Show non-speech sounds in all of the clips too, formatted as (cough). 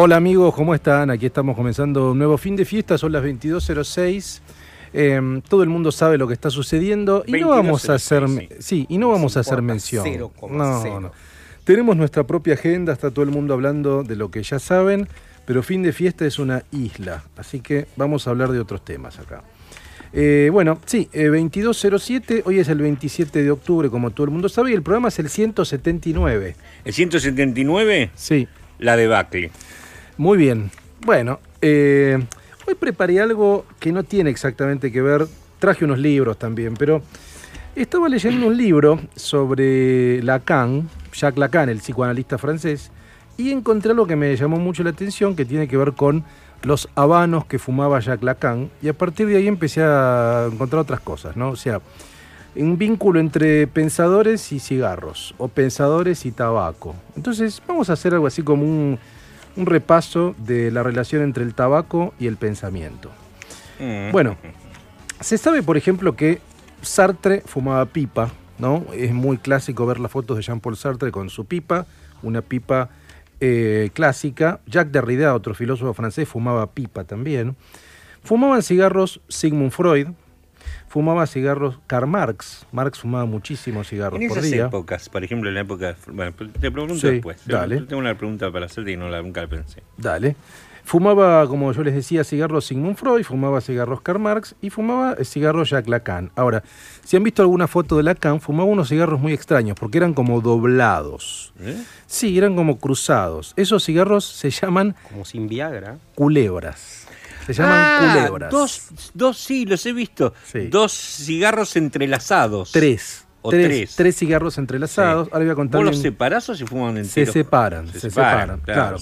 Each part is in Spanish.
Hola amigos, ¿cómo están? Aquí estamos comenzando un nuevo fin de fiesta, son las 22.06. Em, todo el mundo sabe lo que está sucediendo y no vamos a hacer, sí, y no vamos a hacer mención. No, no. Tenemos nuestra propia agenda, está todo el mundo hablando de lo que ya saben, pero fin de fiesta es una isla, así que vamos a hablar de otros temas acá. Eh, bueno, sí, 2207, eh, hoy es el 27 de octubre, como todo el mundo sabe, y el programa es el 179. ¿El 179? Sí. La debacle. Muy bien. Bueno, eh, hoy preparé algo que no tiene exactamente que ver. Traje unos libros también, pero estaba leyendo un libro sobre Lacan, Jacques Lacan, el psicoanalista francés, y encontré algo que me llamó mucho la atención, que tiene que ver con los habanos que fumaba Jacques Lacan, y a partir de ahí empecé a encontrar otras cosas, ¿no? O sea, un vínculo entre pensadores y cigarros, o pensadores y tabaco. Entonces, vamos a hacer algo así como un un repaso de la relación entre el tabaco y el pensamiento. Mm. Bueno, se sabe, por ejemplo, que Sartre fumaba pipa, ¿no? Es muy clásico ver las fotos de Jean-Paul Sartre con su pipa, una pipa eh, clásica. Jacques Derrida, otro filósofo francés, fumaba pipa también. Fumaban cigarros Sigmund Freud, fumaba cigarros Karl Marx. Marx fumaba muchísimos cigarros en por esas día. épocas, por ejemplo, en la época. Bueno, te pregunto después. Dale. Tengo una pregunta para hacerte y no la, nunca la pensé. Dale. Fumaba, como yo les decía, cigarros Sigmund Freud, fumaba cigarros Karl Marx y fumaba eh, cigarros Jacques Lacan. Ahora, si han visto alguna foto de Lacan, fumaba unos cigarros muy extraños porque eran como doblados. ¿Eh? Sí, eran como cruzados. Esos cigarros se llaman. Como sin Viagra. Culebras. Se llaman ah, culebras. Dos, dos, sí, los he visto. Dos cigarros entrelazados. Tres. O tres, tres. cigarros entrelazados. Ahora voy a contar. ¿Vos los separás o se fuman enteros? Se separan, se, separan, claro.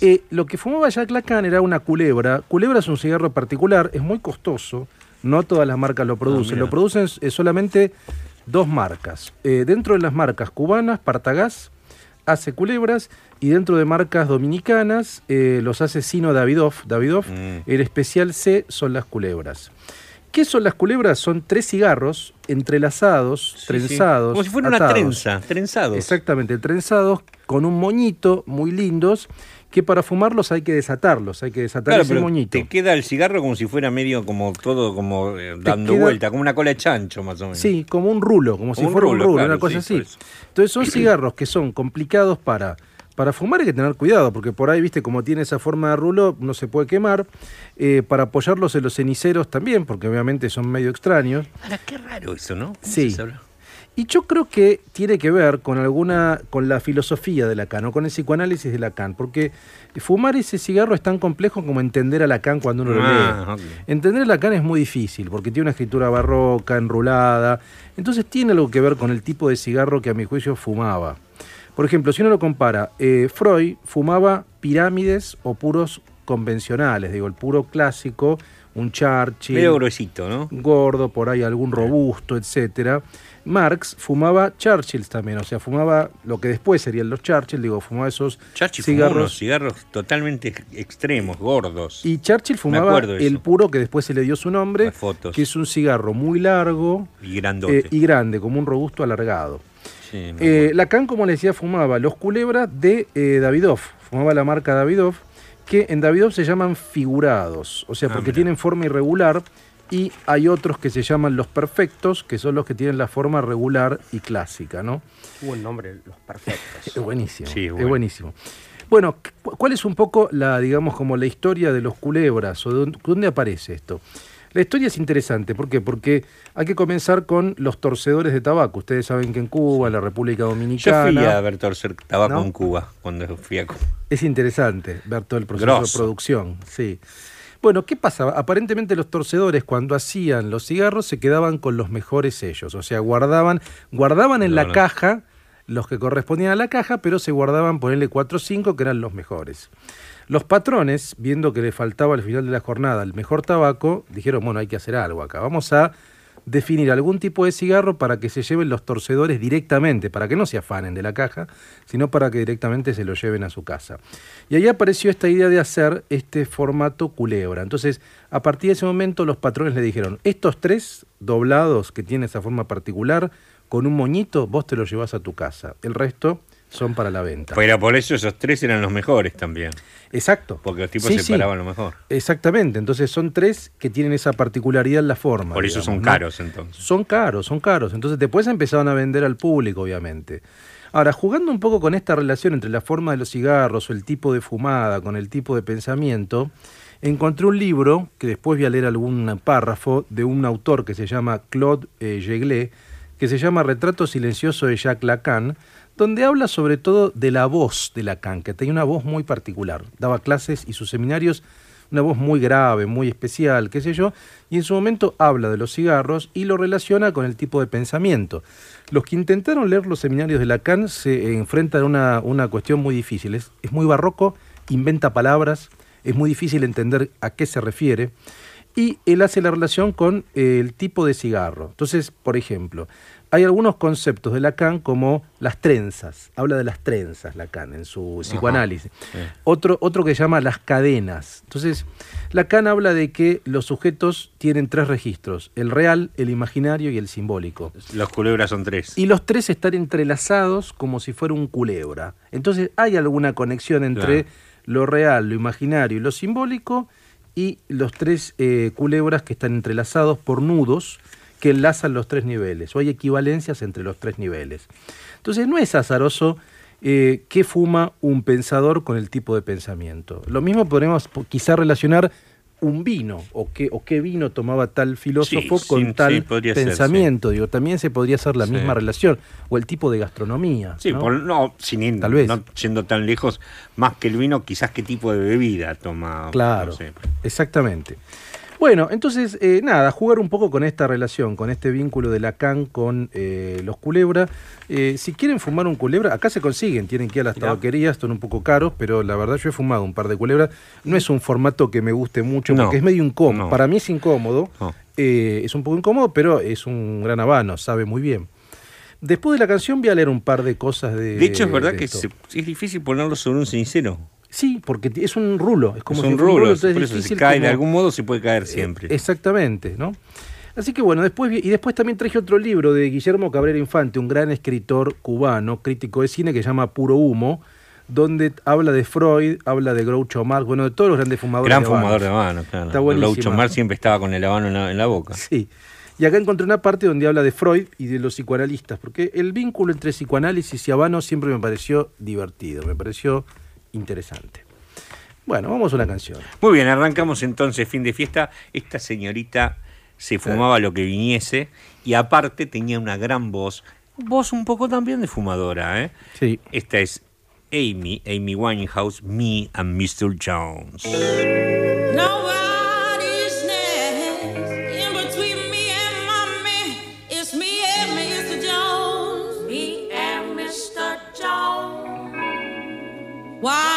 Eh, lo que fumaba Jack Lacan era una culebra. Culebra es un cigarro particular, es muy costoso. No todas las marcas lo producen. Ah, lo producen eh, solamente dos marcas. Eh, dentro de las marcas cubanas, Partagás hace culebras y dentro de marcas dominicanas eh, los hace Sino Davidoff. Davidoff, mm. el especial C son las culebras. ¿Qué son las culebras? Son tres cigarros entrelazados, trenzados. Como si fuera una trenza, trenzados. Exactamente, trenzados con un moñito muy lindos que para fumarlos hay que desatarlos, hay que desatar ese moñito. Te queda el cigarro como si fuera medio como todo como eh, dando vuelta, como una cola de chancho más o menos. Sí, como un rulo, como si fuera un rulo, una cosa así. Entonces son cigarros que son complicados para para fumar hay que tener cuidado, porque por ahí, viste, como tiene esa forma de rulo, no se puede quemar. Eh, para apoyarlos en los ceniceros también, porque obviamente son medio extraños. Ahora, qué raro eso, ¿no? Sí. Y yo creo que tiene que ver con alguna, con la filosofía de Lacan o con el psicoanálisis de Lacan, porque fumar ese cigarro es tan complejo como entender a Lacan cuando uno lo ah, lee. Entender a Lacan es muy difícil, porque tiene una escritura barroca, enrulada, entonces tiene algo que ver con el tipo de cigarro que a mi juicio fumaba. Por ejemplo, si uno lo compara, eh, Freud fumaba pirámides o puros convencionales, digo, el puro clásico, un Churchill. Medio gruesito, ¿no? Gordo, por ahí algún robusto, etcétera. Marx fumaba Churchills también, o sea, fumaba lo que después serían los Churchill, digo, fumaba esos cigarros. cigarros totalmente extremos, gordos. Y Churchill fumaba el puro que después se le dio su nombre, que es un cigarro muy largo y, eh, y grande, como un robusto alargado. Eh, Lacan, como le decía, fumaba los culebras de eh, Davidoff, fumaba la marca Davidoff, que en Davidoff se llaman figurados, o sea, ah, porque tienen forma irregular, y hay otros que se llaman los perfectos, que son los que tienen la forma regular y clásica, ¿no? Buen nombre, los perfectos. (laughs) es buenísimo, es buenísimo. Bueno, ¿cuál es un poco la, digamos, como la historia de los culebras? ¿O dónde aparece esto? La historia es interesante, ¿por qué? Porque hay que comenzar con los torcedores de tabaco. Ustedes saben que en Cuba, en la República Dominicana... Yo fui a ver torcer tabaco en Cuba cuando fui a Cuba. Es interesante ver todo el proceso de producción, sí. Bueno, ¿qué pasaba? Aparentemente los torcedores cuando hacían los cigarros se quedaban con los mejores sellos, o sea, guardaban, guardaban en la caja los que correspondían a la caja, pero se guardaban ponerle 4 o 5 que eran los mejores. Los patrones, viendo que le faltaba al final de la jornada el mejor tabaco, dijeron, bueno, hay que hacer algo acá, vamos a definir algún tipo de cigarro para que se lleven los torcedores directamente, para que no se afanen de la caja, sino para que directamente se lo lleven a su casa. Y ahí apareció esta idea de hacer este formato culebra. Entonces, a partir de ese momento los patrones le dijeron, estos tres doblados que tienen esa forma particular, con un moñito, vos te los llevas a tu casa. El resto son para la venta. Pero por eso esos tres eran los mejores también. Exacto. Porque los tipos separaban lo mejor. Exactamente. Entonces son tres que tienen esa particularidad en la forma. Por eso son caros entonces. Son caros, son caros. Entonces después empezaron a vender al público, obviamente. Ahora, jugando un poco con esta relación entre la forma de los cigarros o el tipo de fumada con el tipo de pensamiento, encontré un libro, que después voy a leer algún párrafo, de un autor que se llama Claude eh, que se llama Retrato Silencioso de Jacques Lacan, donde habla sobre todo de la voz de Lacan, que tenía una voz muy particular. Daba clases y sus seminarios, una voz muy grave, muy especial, qué sé yo, y en su momento habla de los cigarros y lo relaciona con el tipo de pensamiento. Los que intentaron leer los seminarios de Lacan se enfrentan a una, una cuestión muy difícil. Es, es muy barroco, inventa palabras, es muy difícil entender a qué se refiere y él hace la relación con el tipo de cigarro. Entonces, por ejemplo, hay algunos conceptos de Lacan como las trenzas, habla de las trenzas Lacan en su psicoanálisis. Otro, otro que llama las cadenas. Entonces, Lacan habla de que los sujetos tienen tres registros, el real, el imaginario y el simbólico. Los culebras son tres. Y los tres están entrelazados como si fuera un culebra. Entonces, hay alguna conexión entre lo real, lo imaginario y lo simbólico y los tres eh, culebras que están entrelazados por nudos que enlazan los tres niveles, o hay equivalencias entre los tres niveles. Entonces no es azaroso eh, qué fuma un pensador con el tipo de pensamiento. Lo mismo podremos quizá relacionar un vino, o qué, o qué vino tomaba tal filósofo con tal pensamiento. Digo, también se podría hacer la misma relación, o el tipo de gastronomía. Sí, ¿no? sin tal vez. no yendo tan lejos, más que el vino, quizás qué tipo de bebida toma. Claro, exactamente. Bueno, entonces, eh, nada, jugar un poco con esta relación, con este vínculo de Lacan con eh, los culebra. Eh, si quieren fumar un culebra, acá se consiguen, tienen que ir a las tabaquerías, son un poco caros, pero la verdad yo he fumado un par de culebras. No es un formato que me guste mucho, porque es medio incómodo. Para mí es incómodo, es un poco incómodo, pero es un gran habano, sabe muy bien. Después de la canción voy a leer un par de cosas de... De hecho, es verdad que es difícil ponerlo sobre un cenicero. Sí, porque es un rulo. Es como un rulo, si cae de algún modo se puede caer siempre. Eh, exactamente, ¿no? Así que bueno, después y después también traje otro libro de Guillermo Cabrera Infante, un gran escritor cubano, crítico de cine que se llama Puro Humo, donde habla de Freud, habla de Groucho Marx, bueno, de todos los grandes fumadores Gran fumador de habano, claro. Está Groucho Marx siempre estaba con el habano en la, boca. Sí. Y acá encontré una parte donde habla de Freud y de los psicoanalistas, porque el vínculo entre psicoanálisis y habano siempre me pareció divertido, me pareció interesante. Bueno, vamos a una canción. Muy bien, arrancamos entonces fin de fiesta. Esta señorita se fumaba lo que viniese y aparte tenía una gran voz, voz un poco también de fumadora, ¿eh? Sí. Esta es Amy, Amy Winehouse, Me and Mr. Jones. What Wow.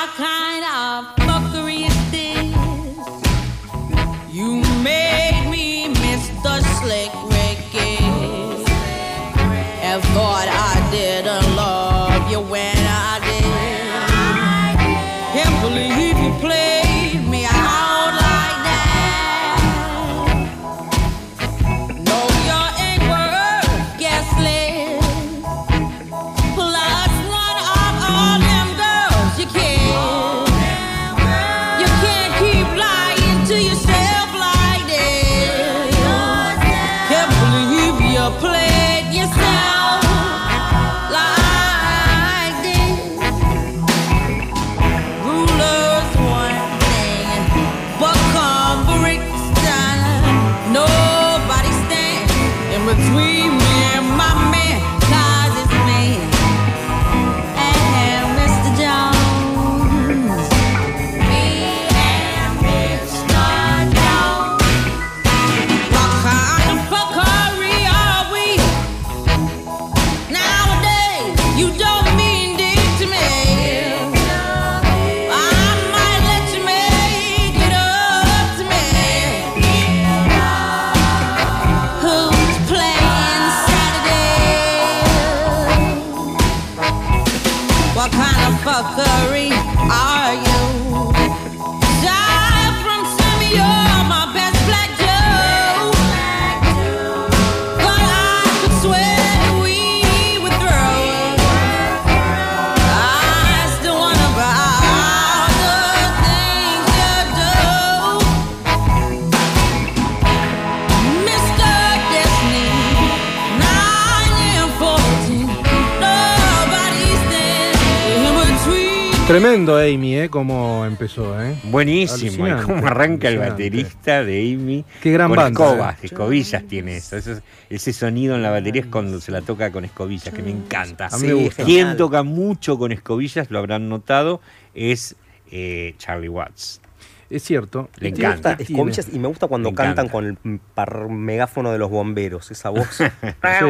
Tremendo Amy, ¿eh? Cómo empezó, ¿eh? Buenísimo, y Alucinante, cómo arranca el baterista de Amy. Qué gran con banda, escobas, eh. escobillas tiene eso. Eso es- ese sonido en la batería es cuando se la toca con escobillas, que me encanta. A mí me gusta. Quien toca mucho con escobillas, lo habrán notado, es eh, Charlie Watts. Es cierto. Le Me gusta y tiene- escobillas y me gusta cuando Me cantan encanta. con el par- megáfono de los bomberos, esa voz. (laughs) Sí.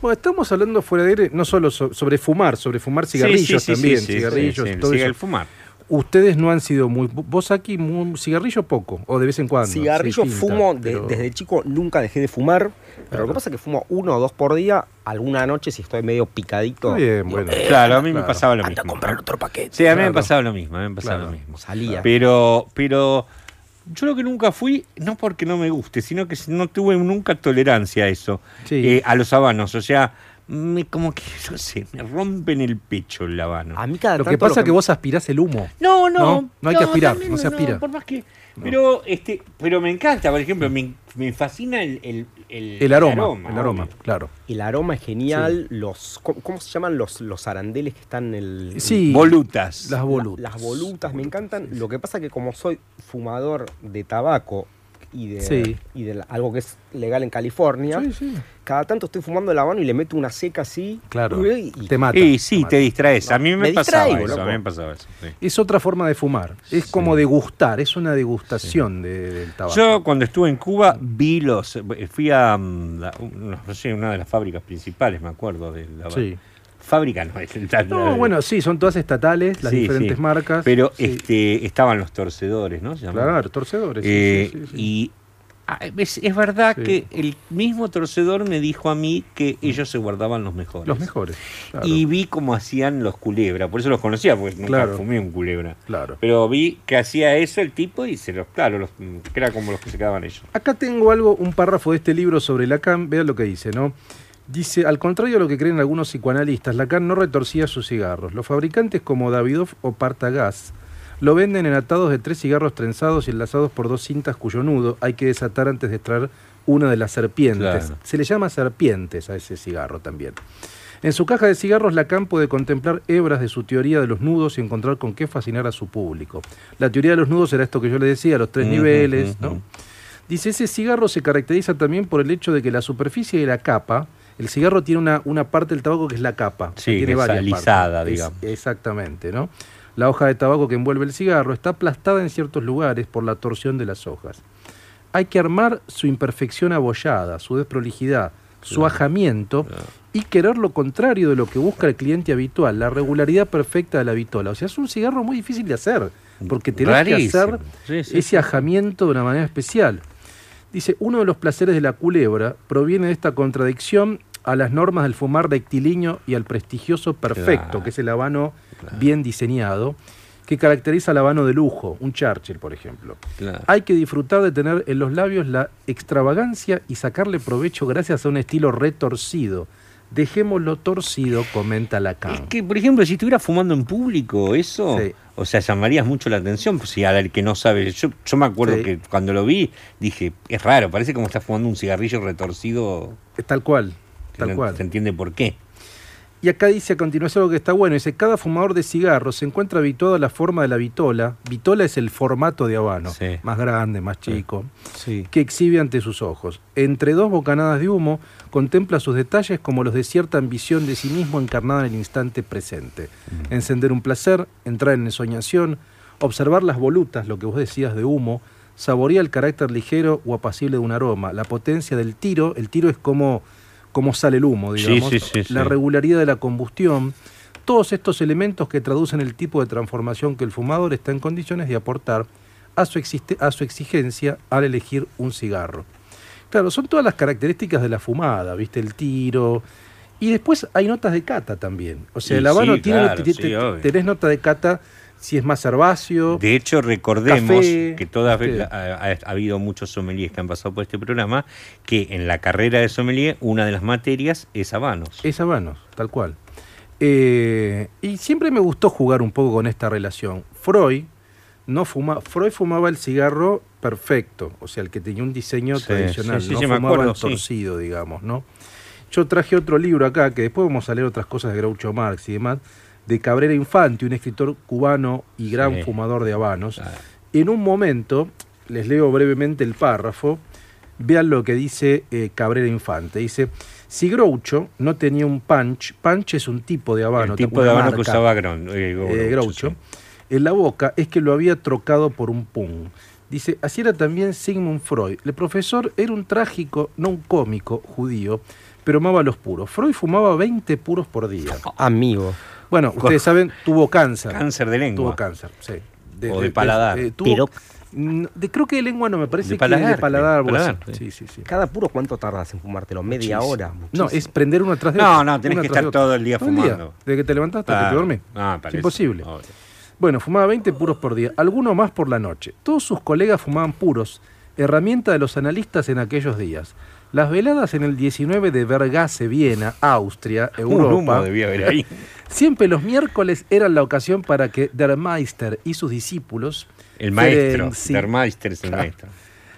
Bueno, estamos hablando fuera de aire no solo so- sobre fumar, sobre fumar cigarrillos Sí, sí, sí, también, sí, sí, cigarrillos, sí, sí, todo sigue eso. el fumar. Ustedes no han sido muy. Vos aquí, muy- cigarrillo poco, o de vez en cuando. Cigarrillo pinta, fumo de- desde chico, nunca dejé de fumar. Pero Claro. lo que pasa es que fumo uno o dos por día. Alguna noche, si estoy medio picadito, bien, digo, bueno. "Eh, Claro, a mí me claro. pasaba lo anda a mismo. comprar otro paquete. Sí, a mí me Claro. pasaba lo mismo, a mí me pasaba Claro. lo mismo. Salía. Pero, pero yo lo que nunca fui, no porque no me guste, sino que no tuve nunca tolerancia a eso, Sí. eh, a los habanos. O sea, me, como que, (laughs) no sé, me rompen el pecho el habano. A mí cada Lo que pasa es que vos aspirás el humo. No, no, No, no hay que aspirar, no se aspira. por más que, pero, este, pero me encanta, por ejemplo, me, me fascina el, el, El aroma, el aroma, claro. El aroma es genial. Los, ¿cómo, cómo se llaman los, los arandeles que están en el. Sí. Volutas. Las La- volutas. las volutas me encantan. Lo que pasa que como soy fumador de tabaco y de, Sí. y de la- algo que es legal en California, Sí, sí. cada tanto estoy fumando el habano y le meto una seca así. Claro. y- y- Te mata. Y sí, mata. te distraes. a mí me, me pasaba distraigo, eso, a mí me pasaba eso. sí. Es otra forma de fumar. Es Sí. como degustar, es una degustación de- del tabaco. Yo cuando estuve en Cuba vi los, fui a mm, la- no sé, una de las fábricas principales, me acuerdo de la Sí. Fábrica, no es (laughs) el la- No, la- bueno, sí, son todas estatales, las Sí, diferentes sí. marcas. Pero Sí. este, estaban los torcedores, ¿no? Claro, torcedores. Eh, sí, sí, sí. Y ah, es, es verdad que el mismo torcedor me dijo a mí que ellos se guardaban los mejores. Los mejores. Claro, Y vi cómo hacían los culebra, por eso los conocía, porque nunca Claro. fumé un culebra. claro. Pero vi que hacía eso el tipo y se los, claro, los, que era como los que se quedaban ellos. Acá tengo algo, un párrafo de este libro sobre Lacan, vean lo que dice, ¿no? Dice, al contrario de lo que creen algunos psicoanalistas, Lacan no retorcía sus cigarros. Los fabricantes como Davidoff o Partagás lo venden en atados de tres cigarros trenzados y enlazados por dos cintas cuyo nudo hay que desatar antes de extraer una de las serpientes. Claro. Se le llama serpientes a ese cigarro también. En su caja de cigarros, Lacan puede contemplar hebras de su teoría de los nudos y encontrar con qué fascinar a su público. La teoría de los nudos era esto que yo le decía, los tres niveles. Dice, ese cigarro se caracteriza también por el hecho de que la superficie de la capa, el cigarro tiene una, una parte del tabaco que es la capa. Sí, tiene que es varias alisada, partes. Es- digamos. exactamente, ¿no? La hoja de tabaco que envuelve el cigarro está aplastada en ciertos lugares por la torsión de las hojas. Hay que armar su imperfección abollada, su desprolijidad, su ajamiento y querer lo contrario de lo que busca el cliente habitual, la regularidad perfecta de la vitola. O sea, es un cigarro muy difícil de hacer, porque tenés que Rarísimo. hacer Sí, sí, ese ajamiento de una manera especial. Dice, uno de los placeres de la culebra proviene de esta contradicción a las normas del fumar rectilíneo y al prestigioso perfecto, Claro. que es el habano bien diseñado, que caracteriza al habano de lujo, un Churchill, por ejemplo. Claro. Hay que disfrutar de tener en los labios la extravagancia y sacarle provecho gracias a un estilo retorcido. Dejémoslo torcido, comenta Es Lacan. que, por ejemplo, si estuviera fumando en público, eso, Sí. o sea, llamarías mucho la atención. Pues si al que no sabe, yo, yo me acuerdo Sí. que cuando lo vi, dije, es raro, parece como está fumando un cigarrillo retorcido. Tal cual, tal no cual. Se entiende por qué. Y acá dice a continuación algo que está bueno. Dice, cada fumador de cigarros se encuentra habituado a la forma de la vitola. Vitola es el formato de habano. Sí. Más grande, más chico. Sí. Que exhibe ante sus ojos. Entre dos bocanadas de humo, contempla sus detalles como los de cierta ambición de sí mismo encarnada en el instante presente. Encender un placer, entrar en ensoñación, observar las volutas, lo que vos decías de humo, saborear el carácter ligero o apacible de un aroma, la potencia del tiro. El tiro es como cómo sale el humo, digamos, sí, sí, la sí. regularidad de la combustión, todos estos elementos que traducen el tipo de transformación que el fumador está en condiciones de aportar a su, existe- a su exigencia al elegir un cigarro. Claro, son todas las características de la fumada, ¿viste? El tiro. Y después hay notas de cata también. O sea, el habano tiene, claro, tenés nota de cata si es más herbáceo. De hecho, recordemos Café, que todas ha, ha- ha habido muchos sommeliers que han pasado por este programa, que en la carrera de sommelier una de las materias es habanos. Es habanos, tal cual. Eh, y siempre me gustó jugar un poco con esta relación. Freud no fuma, Freud fumaba el cigarro perfecto, o sea, el que tenía un diseño Sí, tradicional, sí, sí, no fumaba acuerdo, el torcido, digamos, ¿no? Yo traje otro libro acá, que después vamos a leer otras cosas de Groucho Marx y demás, de Cabrera Infante, un escritor cubano y gran Sí. fumador de habanos. Claro. En un momento, les leo brevemente el párrafo, vean lo que dice eh, Cabrera Infante. Dice, si Groucho no tenía un punch, punch es un tipo de habano, el tipo de habano que usaba Gron- eh, eh, Groucho, sí. en la boca es que lo había trocado por un pum. Dice, así era también Sigmund Freud. El profesor era un trágico, no un cómico judío, pero amaba los puros. Freud fumaba 20 puros por día. Amigo. Bueno, ustedes saben, tuvo cáncer. Cáncer de lengua. Tuvo cáncer, sí. O de paladar. tuvo- Pero- de- creo que de lengua no me parece De que paladar, de paladar. algo paladar, así. sí. Sí, sí. ¿Cada puro cuánto tardas en fumártelo? ¿Media Muchísimo. hora? No, Muchísimo. es prender uno tras de No, otro. no, tenés una que estar de todo el día Todo el fumando. Desde que te levantás hasta que te dormís. Ah, es parece. imposible. Obvio. Bueno, fumaba 20 puros por día, alguno más por la noche. Todos sus colegas fumaban puros, herramienta de los analistas en aquellos días. Las veladas en el 19 de Vergase, Viena, Austria, (laughs) Un Europa, humo debía haber ahí. (laughs) siempre los miércoles eran la ocasión para que Der Meister y sus discípulos, El maestro. Ferenczi, Der Meister es el Claro. maestro.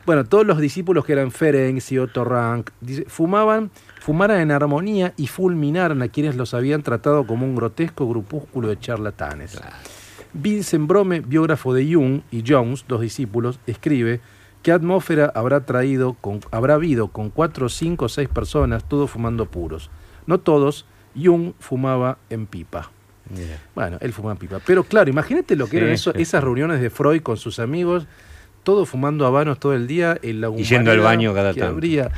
bueno, todos los discípulos que eran Ferenc y Otto Rank, fumaban, fumaran en armonía y fulminaran a quienes los habían tratado como un grotesco grupúsculo de charlatanes. Vincent Brome, biógrafo de Jung, y Jones, dos discípulos, escribe qué atmósfera habrá traído con, habrá habido con cuatro, cinco, seis personas, todos fumando puros. No todos, Jung fumaba en pipa. Bueno, él fumaba en pipa. Pero claro, imagínate lo que Sí, eran eso- sí, esas reuniones de Freud con sus amigos, todos fumando habanos todo el día en la Y yendo al baño cada tanto. habría.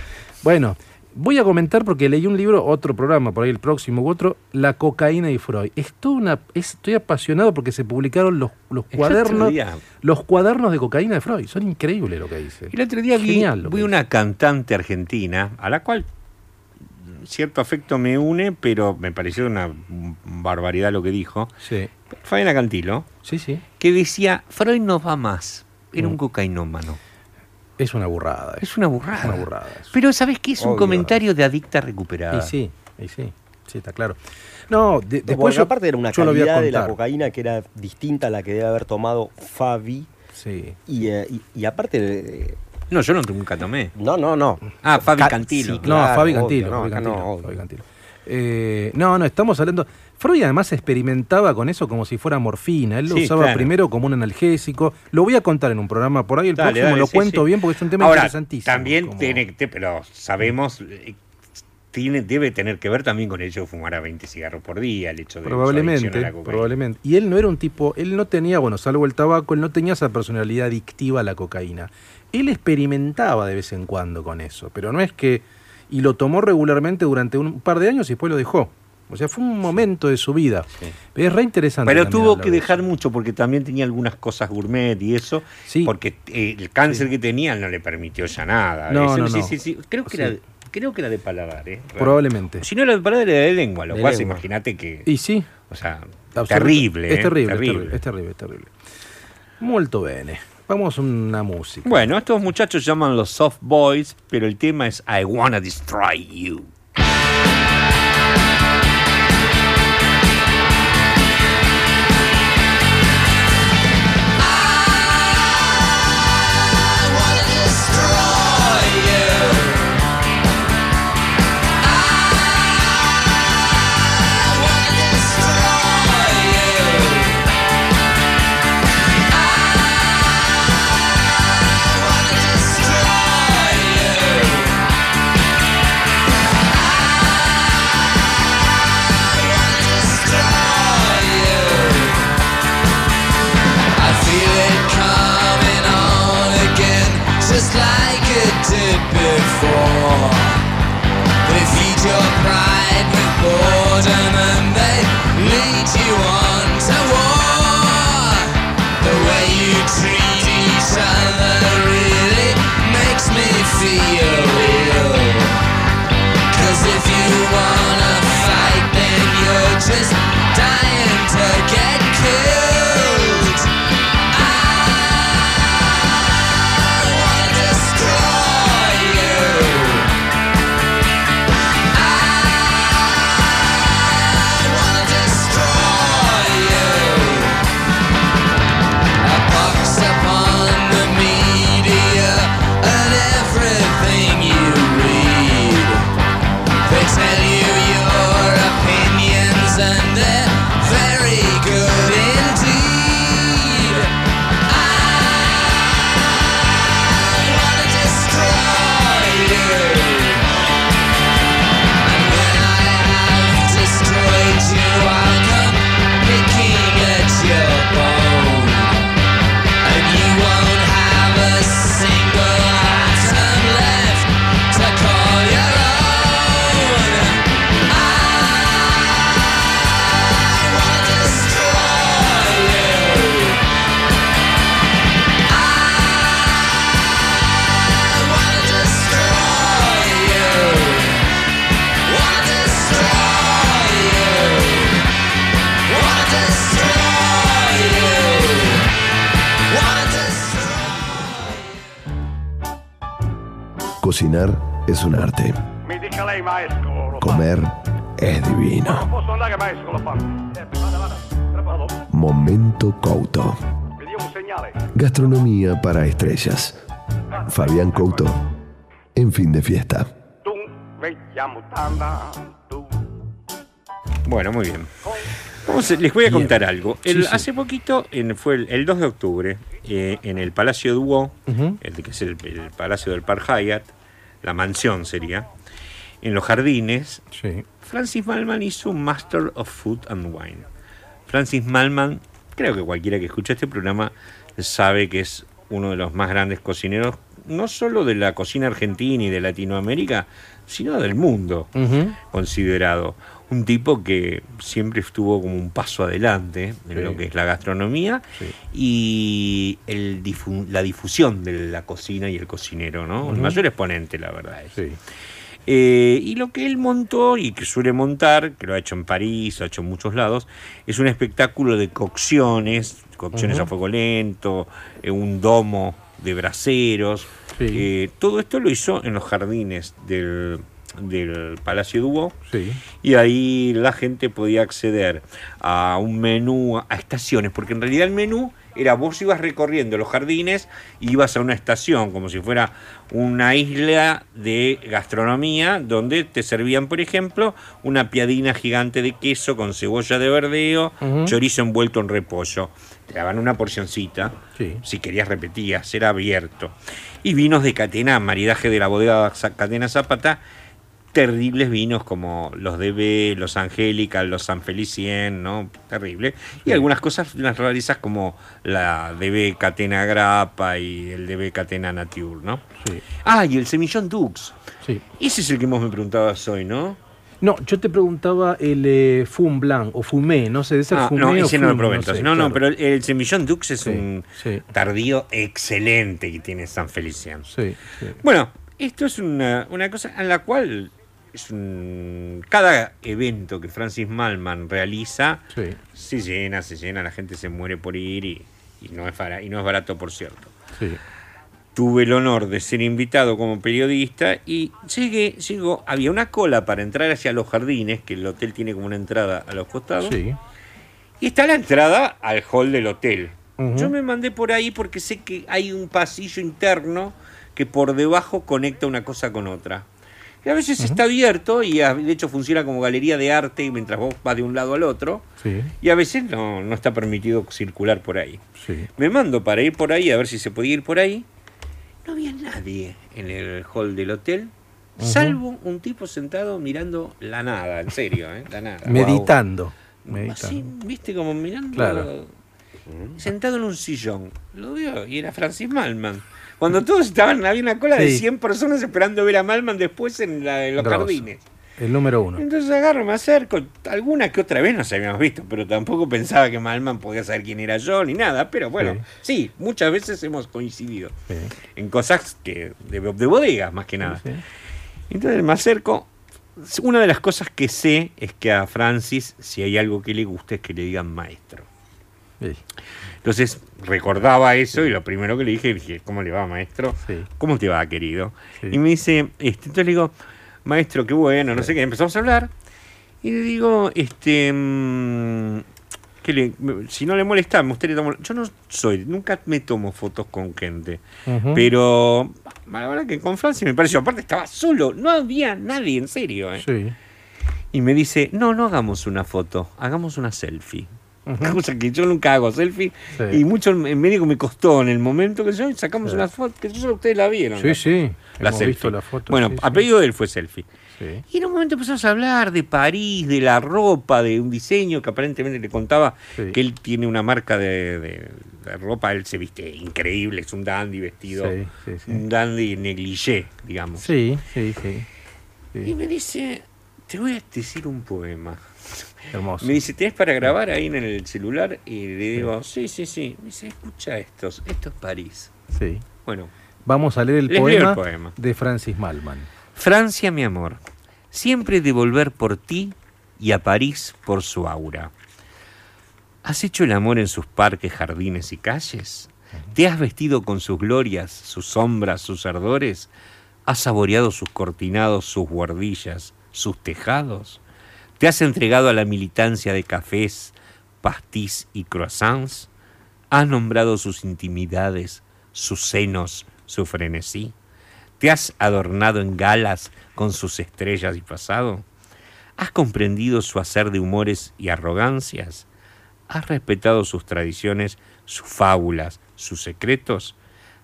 Bueno, voy a comentar porque leí un libro, otro programa, por ahí el próximo u otro, La cocaína y Freud. Estoy, una, estoy apasionado porque se publicaron los, cuadernos, los cuadernos de cocaína de Freud. Son increíbles lo que dice. El otro día Genial vi una cantante argentina a la cual cierto afecto me une, pero me pareció una barbaridad lo que dijo. Sí, Fabiana Cantilo, sí, sí. que decía, Freud no va más, era Mm. un cocainómano. Es una burrada. Es una burrada. Es una burrada. eso. Pero ¿sabes qué? Es un comentario de adicta recuperada. Y sí, y sí, sí, está claro. No, de- No, después yo, aparte era una calidad de la cocaína que era distinta a la que debe haber tomado Fabi. Sí. Y, eh, y, y aparte, eh, No, yo no nunca tomé. no, no, no. Ah, Fabi Ca- Cantilo. sí, No, Fabi obvio, Cantilo. no, Fabi Cantilo, no. Fabi Cantilo. Eh, no, no, estamos hablando. Freud además experimentaba con eso como si fuera morfina. Él lo Sí, usaba claro. primero como un analgésico. Lo voy a contar en un programa por ahí. El Dale, próximo dale, lo sí, cuento sí. bien porque es un tema Ahora, interesantísimo. también como- tiene que, pero sabemos, eh, tiene, debe tener que ver también con el hecho de fumar a 20 cigarros por día, el hecho de adicción a Probablemente, la cocaína. probablemente. Y él no era un tipo, él no tenía, bueno, salvo el tabaco, él no tenía esa personalidad adictiva a la cocaína. Él experimentaba de vez en cuando con eso, pero no es que. Y lo tomó regularmente durante un par de años y después lo dejó. O sea, fue un momento de su vida. Sí. Es re interesante. Pero tuvo que de dejar mucho porque también tenía algunas cosas gourmet y eso, Sí. porque eh, el cáncer que tenía no le permitió ya nada. No, Eso- no, sí, no. sí, sí. Creo que era, creo que era de paladar, ¿eh? Probablemente. Si no era de paladar, era de lengua, lo De cual imagínate que, Y sí, o sea, absoluta- terrible, Es ¿eh? terrible, es terrible, es terrible, es terrible. Molto bene. Vamos a una música. Bueno, estos muchachos llaman los soft boys, pero el tema es I wanna destroy you. Cocinar es un arte. Comer es divino. Eh. Momento Couto. Segnale. Gastronomía para estrellas. Fabián Couto. En fin de fiesta. Bueno, muy bien. Vamos les voy a Bien. contar algo. El- Sí, sí. Hace poquito, en- fue el, el 2 de octubre, eh, en el Palacio Duo, el, que es el, el Palacio del Par Hyatt, la mansión sería, en los jardines, Sí. Francis Malman hizo un Master of Food and Wine. Francis Malman, creo que cualquiera que escuche este programa sabe que es uno de los más grandes cocineros, no solo de la cocina argentina y de Latinoamérica, sino del mundo considerado. Un tipo que siempre estuvo como un paso adelante en Sí. lo que es la gastronomía Sí. y el difu- la difusión de la cocina y el cocinero, ¿no? El mayor exponente, la verdad. es. Sí. Eh, y lo que él montó y que suele montar, que lo ha hecho en París, lo ha hecho en muchos lados, es un espectáculo de cocciones, cocciones a fuego lento, eh, un domo de braseros. Sí. Eh, todo esto lo hizo en los jardines del, del Palacio Duo Sí. y ahí la gente podía acceder a un menú, a estaciones, porque en realidad el menú era vos ibas recorriendo los jardines y ibas a una estación, como si fuera una isla de gastronomía, donde te servían, por ejemplo, una piadina gigante de queso con cebolla de verdeo, chorizo envuelto en repollo. Te daban una porcioncita, Sí. si querías repetías, era abierto. Y vinos de catena, maridaje de la bodega Catena Zapata, terribles vinos como los DB, los Angélica, los San Felicien, ¿no? Terrible. Y algunas cosas las realizas como la DB Catena Grappa y el DB Catena Nature, ¿no? Sí. Ah, y el Semillón Dux. Sí. Ese es el que vos me preguntabas hoy, ¿no? No, yo te preguntaba el eh, Fum Blanc o Fumé, no sé, debe ser Ah, Fumé no, o ese no lo probé sé. No, no, pero el, el Semillón Dux es Sí, un sí. tardío excelente que tiene San Feliciano. Sí, sí. Bueno, esto es una, una cosa en la cual es un, cada evento que Francis Malman realiza Sí. se llena, se llena, la gente se muere por ir y, y no, es bara- y no es barato, por cierto. Sí. Tuve el honor de ser invitado como periodista y llegué, llegó, había una cola para entrar hacia los jardines, que el hotel tiene como una entrada a los costados, Sí. y está la entrada al hall del hotel. Yo me mandé por ahí porque sé que hay un pasillo interno que por debajo conecta una cosa con otra. Y a veces está abierto y a- de hecho funciona como galería de arte mientras vos vas de un lado al otro. Sí. Y a veces no, no está permitido circular por ahí. Sí. Me mando para ir por ahí a ver si se podía ir por ahí. No había nadie en el hall del hotel, salvo un tipo sentado mirando la nada, en serio, ¿eh? la nada. (laughs) Meditando. Así, Meditando. viste, como mirando. Claro. Sentado en un sillón. Lo veo y era Francis Malman. Cuando todos estaban, había una cola de Sí. 100 personas esperando ver a Malman después en, la- en los jardines. El número uno. Entonces agarro, me acerco. Alguna que otra vez nos habíamos visto, pero tampoco pensaba que Malman podía saber quién era yo ni nada. Pero bueno, sí, muchas veces hemos coincidido Sí. en cosas que de, de bodegas más que nada. Sí. Entonces me acerco. Una de las cosas que sé es que a Francis, si hay algo que le guste, es que le digan maestro. Entonces recordaba eso y lo primero que le dije, dije, ¿cómo le va, maestro? Sí. ¿Cómo te va, querido? Sí. Y me dice, este, entonces le digo, maestro, qué bueno, no sé qué. Empezamos a hablar y le digo, este, mm, que le- me- si no le molesta, me gustaría tomar. Yo no soy, nunca me tomo fotos con gente, pero la verdad que con Francis me pareció, aparte estaba solo, no había nadie, en serio. ¿eh? Y me dice, no, no hagamos una foto, hagamos una selfie. (laughs) Cosa que yo nunca hago selfie. Sí. Y mucho en médico me costó en el momento que yo sacamos Sí. una foto, que yo ustedes la vieron. Sí, sí. la Hemos selfie. visto la foto. Bueno, sí, a pedido de él fue selfie. Y en un momento empezamos a hablar de París, de la ropa, de un diseño que aparentemente le contaba que él tiene una marca de, de- de ropa, él se viste increíble, es un dandy vestido, un dandy negligé, digamos. Sí, sí, sí. Y me dice, te voy a decir un poema. Hermoso. Me dice, ¿tenés para grabar ahí en el celular? Y le digo, sí, sí, sí. Me dice, escucha estos, esto es París. Sí. Bueno, Vamos a leer el poema, el poema. de Francis Malman. Francia, mi amor, siempre de volver por ti y a París por su aura. ¿Has hecho el amor en sus parques, jardines y calles? ¿Te has vestido con sus glorias, sus sombras, sus ardores? ¿Has saboreado sus cortinados, sus guardillas, sus tejados? ¿Te has entregado a la militancia de cafés, pastis y croissants? ¿Has nombrado sus intimidades, sus senos, su frenesí? ¿Te has adornado en galas con sus estrellas y pasado? ¿Has comprendido su hacer de humores y arrogancias? ¿Has respetado sus tradiciones, sus fábulas, sus secretos?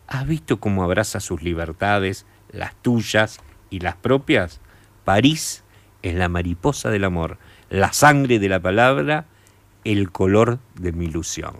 ¿Has visto cómo abraza sus libertades, las tuyas y las propias? París es la mariposa del amor, la sangre de la palabra, el color de mi ilusión.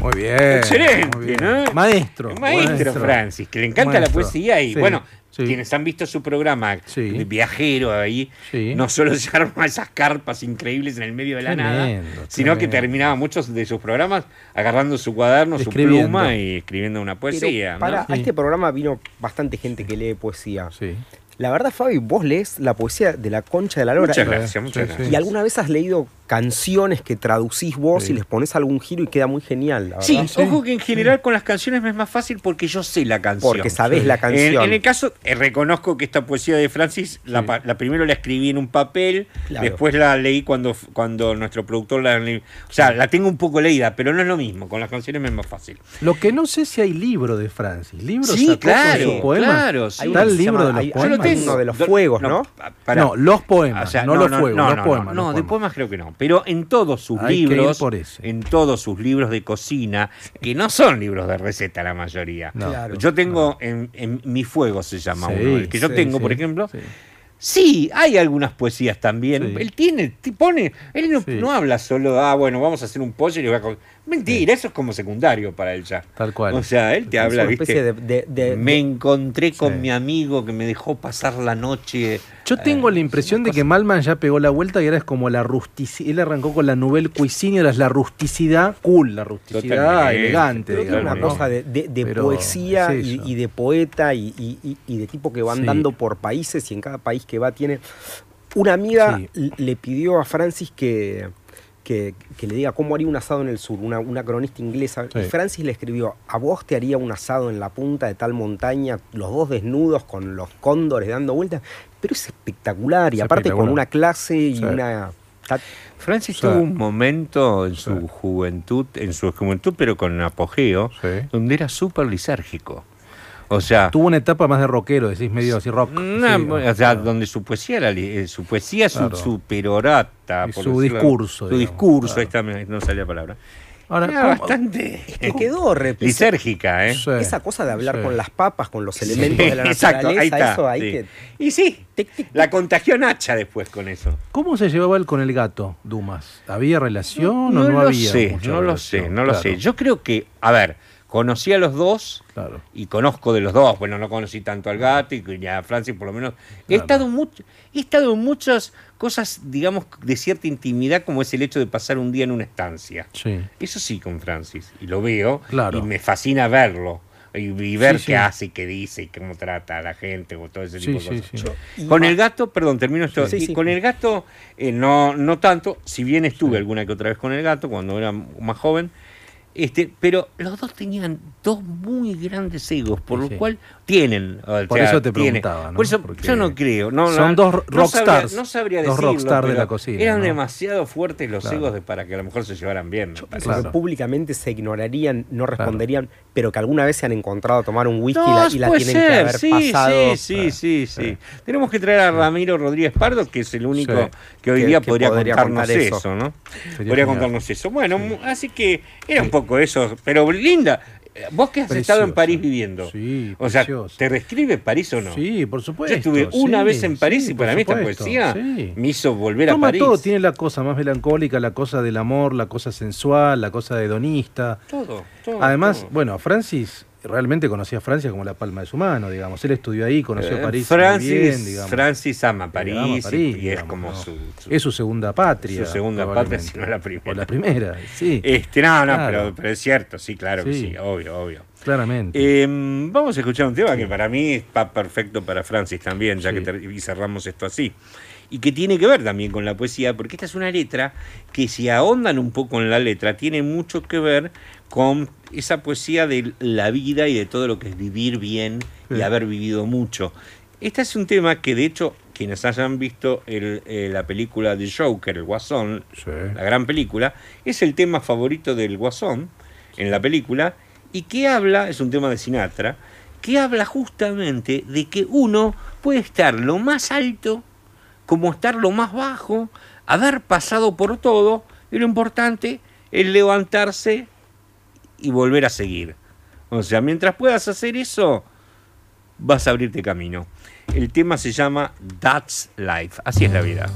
Muy bien. Excelente, muy bien. ¿no? Maestro. Maestro, Francis, que le encanta la poesía y Sí, bueno, sí. quienes han visto su programa Sí. de viajero ahí, Sí. no solo (laughs) se arma esas carpas increíbles en el medio de la nada, Tremendo, sino que terminaba muchos de sus programas agarrando su cuaderno, su pluma y escribiendo una Pero poesía. ¿no? para, Sí. a este programa vino bastante gente que lee poesía. Sí. La verdad, Fabi, vos lees la poesía de la concha de la lora. Muchas gracias, muchas gracias. ¿Y alguna vez has leído canciones que traducís vos Sí. y les pones algún giro y queda muy genial? La Sí, verdad? ojo que en general con las canciones me es más fácil porque yo sé la canción. Porque sabés Sí. la canción. en el caso, eh, reconozco que esta poesía de Francis, la, Sí. pa- la primero la escribí en un papel, Claro. después la leí cuando, cuando nuestro productor la O sea, la tengo un poco leída, pero no es lo mismo. Con las canciones me es más fácil. Lo que no sé si hay libro de Francis. ¿Libro Sí, claro, sus poemas? claro, sí. Hay Está el libro llama- de los hay- poemas. uno de- uno de los fuegos, ¿no? pa- para- No, los poemas, O sea, no, los fuegos, no, los no, poemas. No, los de poemas creo que no. Pero en todos sus Hay libros, por en todos sus libros de cocina, que no son libros de receta la mayoría. No. Claro. Yo tengo en, en Mi Fuego se llama Sí, uno, el que yo sí, tengo, sí, por ejemplo. sí. Sí, hay algunas poesías también. Sí. Él tiene, ti- pone, él no, Sí. no habla solo, ah, bueno, vamos a hacer un pollo y voy a co-". Mentira, eso es como secundario para él ya. Tal cual. O sea, él te Es habla, una ¿viste? especie de- de- de- Me de- encontré con Sí. mi amigo que me dejó pasar la noche. Yo tengo Eh, la impresión de que Malman ya pegó la vuelta y ahora es como la rusticidad. Él arrancó con la nouvelle cuisine y ahora es la rusticidad cool, la rusticidad elegante. Creo que es una cosa de, de- de Pero poesía es y, de poeta y, y- y- y de tipo que va Sí. andando por países y en cada país que va tiene... Una amiga Sí. le pidió a Francis que, que, que le diga cómo haría un asado en el sur, una, una cronista inglesa. Sí. Y Francis le escribió, a vos te haría un asado en la punta de tal montaña, los dos desnudos con los cóndores dando vueltas. Pero es espectacular y Es aparte con una clase y Sí. una... Francis Sí. tuvo un momento en su Sí. juventud, en su juventud, pero con apogeo, Sí. donde era súper lisérgico. O sea, Tuvo una etapa más de rockero, decís medio así rock. una- Sí, o sea, claro. donde su poesía era eh, su poesía, Claro. su perorata, Y por su decirlo- discurso, su digamos, discurso, claro. ahí está, me- no salía la palabra. Ahora, Era ¿cómo- bastante que quedó lisérgica, ¿eh? Sí. Esa cosa de hablar Sí. con las papas, con los elementos de la (laughs) Exacto, ahí naturaleza, está. eso hay sí. que... Y sí, tic, tic, tic. la contagió Nacha después con eso. ¿Cómo se llevaba él con el gato, Dumas? ¿Había relación o no lo había? sé, no lo sé, no lo sé. Yo creo que, a ver, conocí a los dos Claro. y conozco de los dos. Bueno, no conocí tanto al gato y ni a Francis por lo menos. He Claro. estado mucho, he estado en muchas cosas, digamos, de cierta intimidad, como es el hecho de pasar un día en una estancia. Sí. Eso sí con Francis, y lo veo, Claro. y me fascina verlo. Y, y ver Sí, qué sí. hace, y qué dice, y cómo trata a la gente, o todo ese Sí, tipo de cosas. Con el gato, perdón, termino esto. Sí, y sí. con el gato, eh, no, no tanto, si bien estuve alguna que otra vez con el gato cuando era más joven, este, pero los dos tenían dos muy grandes egos, por lo sí. cual tienen. o Por sea, eso te tienen. preguntaba, ¿no? Por eso Porque yo no creo. No, son no, dos no rockstars, sabría- No sabría dos rockstars de la cocina, Eran ¿no? demasiado fuertes los Claro. egos de, para que a lo mejor se llevaran bien. públicamente se ignorarían, no responderían, pero que alguna vez se han encontrado a tomar un whisky y la, y la tienen que haber sí, pasado. Sí, sí, sí, sí. Tenemos que traer a Ramiro Rodríguez Pardo, que es el único Sí. que hoy día que podría, podría contarnos contar eso. eso. ¿no? Sería podría genial. contarnos eso. Bueno, así que era un poco eso. Pero linda, vos que has estado en. París viviendo. Sí, o sea, preciosa. ¿te describe París o no? Sí, por supuesto. Yo estuve una sí, vez en París sí, y para mí esta supuesto, poesía sí. me hizo volver a Toma París. todo, tiene la cosa más melancólica, la cosa del amor, la cosa sensual, la cosa hedonista. todo, todo, Además, todo. bueno, Francis realmente conocía a Francia como la palma de su mano, digamos. Él estudió ahí, conoció Eh, París muy Francis, bien, digamos. Francis ama París, ama París, y, es digamos, como ¿no? su, su- Es su segunda patria. Su segunda patria, si no la primera. O la primera, sí. Este, no, no, Claro. pero, pero es cierto, sí, claro que Sí. sí, obvio, obvio. Claramente. Eh, vamos a escuchar un tema que para mí está perfecto para Francis también, ya Sí. que y cerramos esto así. Y que tiene que ver también con la poesía, porque esta es una letra que si ahondan un poco en la letra, tiene mucho que ver con esa poesía de la vida y de todo lo que es vivir bien y Sí. haber vivido mucho. Este es un tema que de hecho quienes hayan visto el- eh, la película de Joker, el Guasón, Sí. la gran película, es el tema favorito del Guasón en la película y que habla, es un tema de Sinatra, que habla justamente de que uno puede estar lo más alto como estar lo más bajo, haber pasado por todo y lo importante es levantarse y volver a seguir. O sea, mientras puedas hacer eso, vas a abrirte camino. El tema se llama That's Life, así es la vida.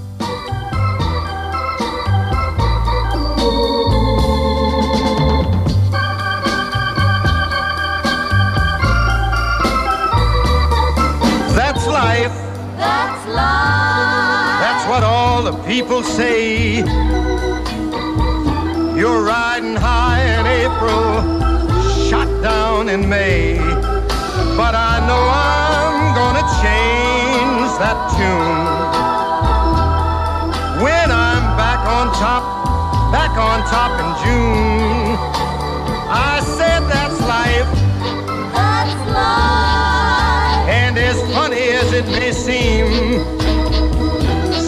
People say. You're riding high in April, shot down in May. But I know I'm gonna change that tune. When I'm back on top, back on top in June.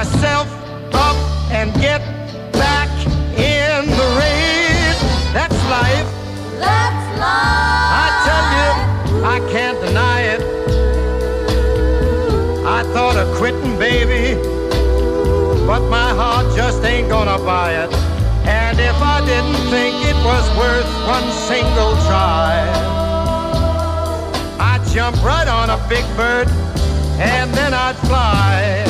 myself up and get back in the race. That's life. That's life. I tell you, I can't deny it. I thought of quitting, baby, but my heart just ain't gonna buy it. And if I didn't think it was worth one single try, I'd jump right on a big bird and then I'd fly.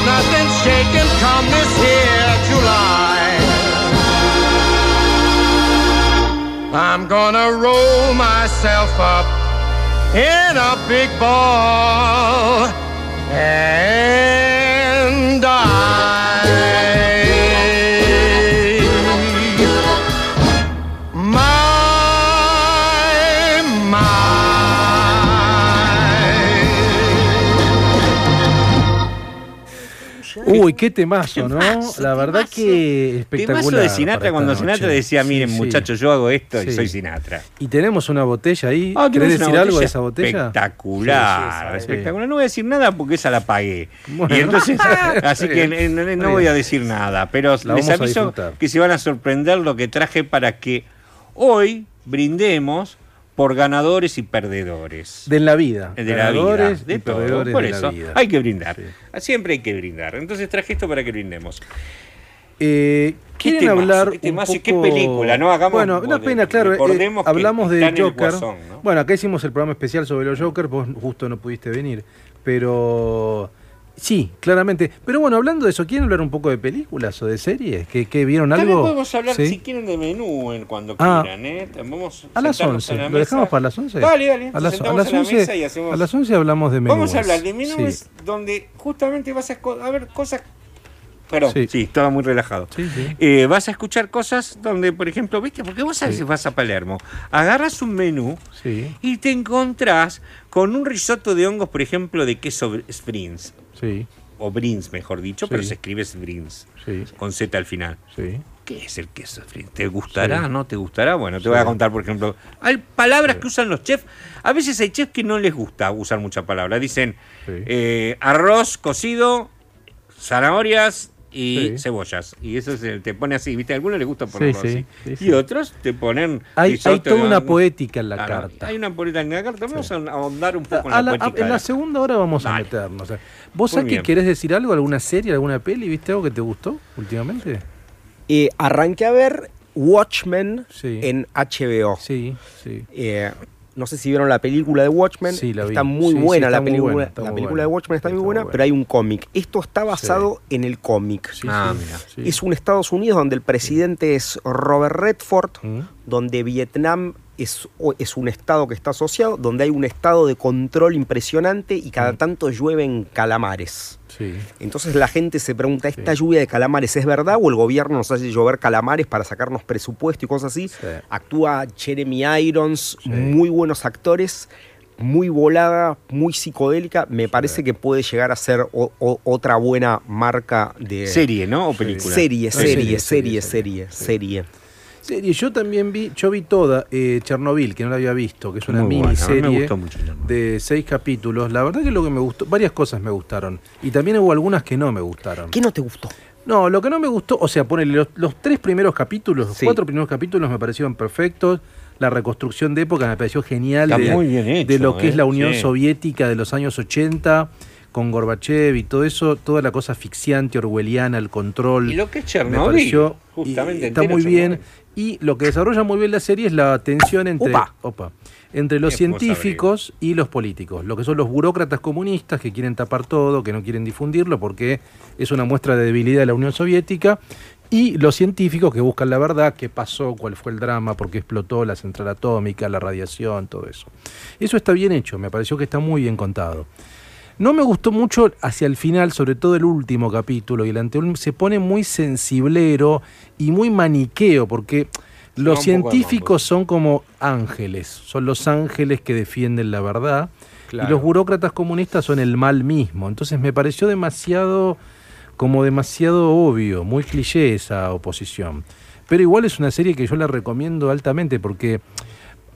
if there's nothing shaking come this here July, I'm gonna roll myself up in a big ball and die. Uy, qué temazo, ¿no? Temazo, la verdad temazo. que espectacular. Temazo de Sinatra cuando Sinatra noche. decía, miren Sí, sí. muchachos, yo hago esto y soy Sinatra. Y tenemos una botella ahí. Ah, ¿Querés decir algo de esa botella? Espectacular, Sí, sí, sí. espectacular. No voy a decir nada porque esa la pagué. Bueno. y entonces, (laughs) así que no, voy a decir nada. Pero La les aviso que se van a sorprender lo que traje para que hoy brindemos por ganadores y perdedores. De la vida. de la Ganadores vida, de y todo. perdedores Por de eso la vida. hay que brindar. Sí. Siempre hay que brindar. Entonces traje esto para que brindemos. Eh, ¿Qué ¿Quieren temazo, hablar qué un poco... qué película, no? Hagamos- bueno, una pena, claro. eh, hablamos de Joker. Guasón, ¿no? Bueno, acá hicimos el programa especial sobre los Joker. Vos justo no pudiste venir. Pero... Sí, claramente. Pero bueno, hablando de eso, ¿quieren hablar un poco de películas o de series? ¿Que, que vieron También algo? podemos hablar, ¿Sí? si quieren, de menú en cuando Ah. quieran, ¿eh? Vamos A las sentarnos 11. en la ¿Lo dejamos para las 11? Dale, dale. A las, a sentamos las en la 11, mesa y hacemos... a las 11 hablamos de menús. Vamos a hablar de menús Sí. donde justamente vas a, a ver cosas Perdón, Sí. sí. estaba muy relajado. Sí, sí. Eh, vas a escuchar cosas donde, por ejemplo, ¿viste? Porque vos a veces Sí. vas a Palermo, agarras un menú Sí, y te encontrás con un risotto de hongos, por ejemplo, de queso Springs, sí, o Brins, mejor dicho, Sí. pero se escribe sí, con Z al final. sí. ¿Qué es el queso Springs? ¿Te gustará? ¿No te gustará? Bueno, te voy a contar, por ejemplo, hay palabras que usan los chefs. A veces hay chefs que no les gusta usar muchas palabras. Dicen eh, arroz cocido, zanahorias y Sí. cebollas. Y eso se, te pone así, ¿viste? A algunos les gusta ponerlo Sí, sí, así. sí, y sí. otros te ponen... Hay, hay toda una poética en la Claro, carta. Hay una poética en la carta. Vamos a ahondar un poco en la la- a- poética. en la la- segunda hora vamos a meternos. eh. ¿Vos sabés que querés decir algo? ¿Alguna serie, alguna peli? ¿Viste algo que te gustó últimamente? Eh, arranqué a ver Watchmen Sí. en HBO. Sí, sí. Eh, no sé si vieron la película de Watchmen. Sí, la vi. está muy Sí, sí, buena está la muy película. buena, la película de. Watchmen está muy buena, pero hay un cómic. Esto está basado en el cómic. Sí, Ah, sí, mira. sí. Es un Estados Unidos donde el presidente es Robert Redford, ¿Mm? donde Vietnam es, es un estado que está asociado, donde hay un estado de control impresionante y cada Mm. tanto llueven calamares. Sí. Entonces la gente se pregunta, ¿esta lluvia de calamares es verdad o el gobierno nos hace llover calamares para sacarnos presupuesto y cosas así? Sí. Actúa Jeremy Irons, muy buenos actores, muy volada, muy psicodélica. Me parece que puede llegar a ser o- o- otra buena marca de... Serie, ¿no? O película. Serie, serie, serie, serie, serie, serie, serie. Serie, yo también vi, yo vi toda eh, Chernobyl, que no la había visto, que es una Muy mí me miniserie gustó mucho Chernobyl. de seis capítulos. La verdad que lo que me gustó, varias cosas me gustaron. Y también hubo algunas que no me gustaron. ¿Qué no te gustó? No, lo que no me gustó, o sea, ponele los, los tres primeros capítulos, los Sí. cuatro primeros capítulos me parecieron perfectos. La reconstrucción de época me pareció genial Está de, muy bien hecho, de lo que ¿eh? es la Unión Sí. Soviética de los años 80 con Gorbachev y todo eso, toda la cosa asfixiante, orwelliana, el control. Y lo que es me Chernobyl, pareció justamente está muy bien. Y lo que desarrolla muy bien la serie es la tensión entre, Opa. opa, entre los científicos y los políticos, lo que son los burócratas comunistas que quieren tapar todo, que no quieren difundirlo porque es una muestra de debilidad de la Unión Soviética, y los científicos que buscan la verdad, qué pasó, cuál fue el drama, por qué explotó la central atómica, la radiación, todo eso. Eso está bien hecho, me pareció que está muy bien contado. No me gustó mucho hacia el final, sobre todo el último capítulo y el anterior, se pone muy sensiblero y muy maniqueo, porque los científicos son como ángeles, son los ángeles que defienden la verdad, y los burócratas comunistas son el mal mismo. Entonces me pareció demasiado, como demasiado obvio, muy cliché esa oposición. Pero igual es una serie que yo la recomiendo altamente porque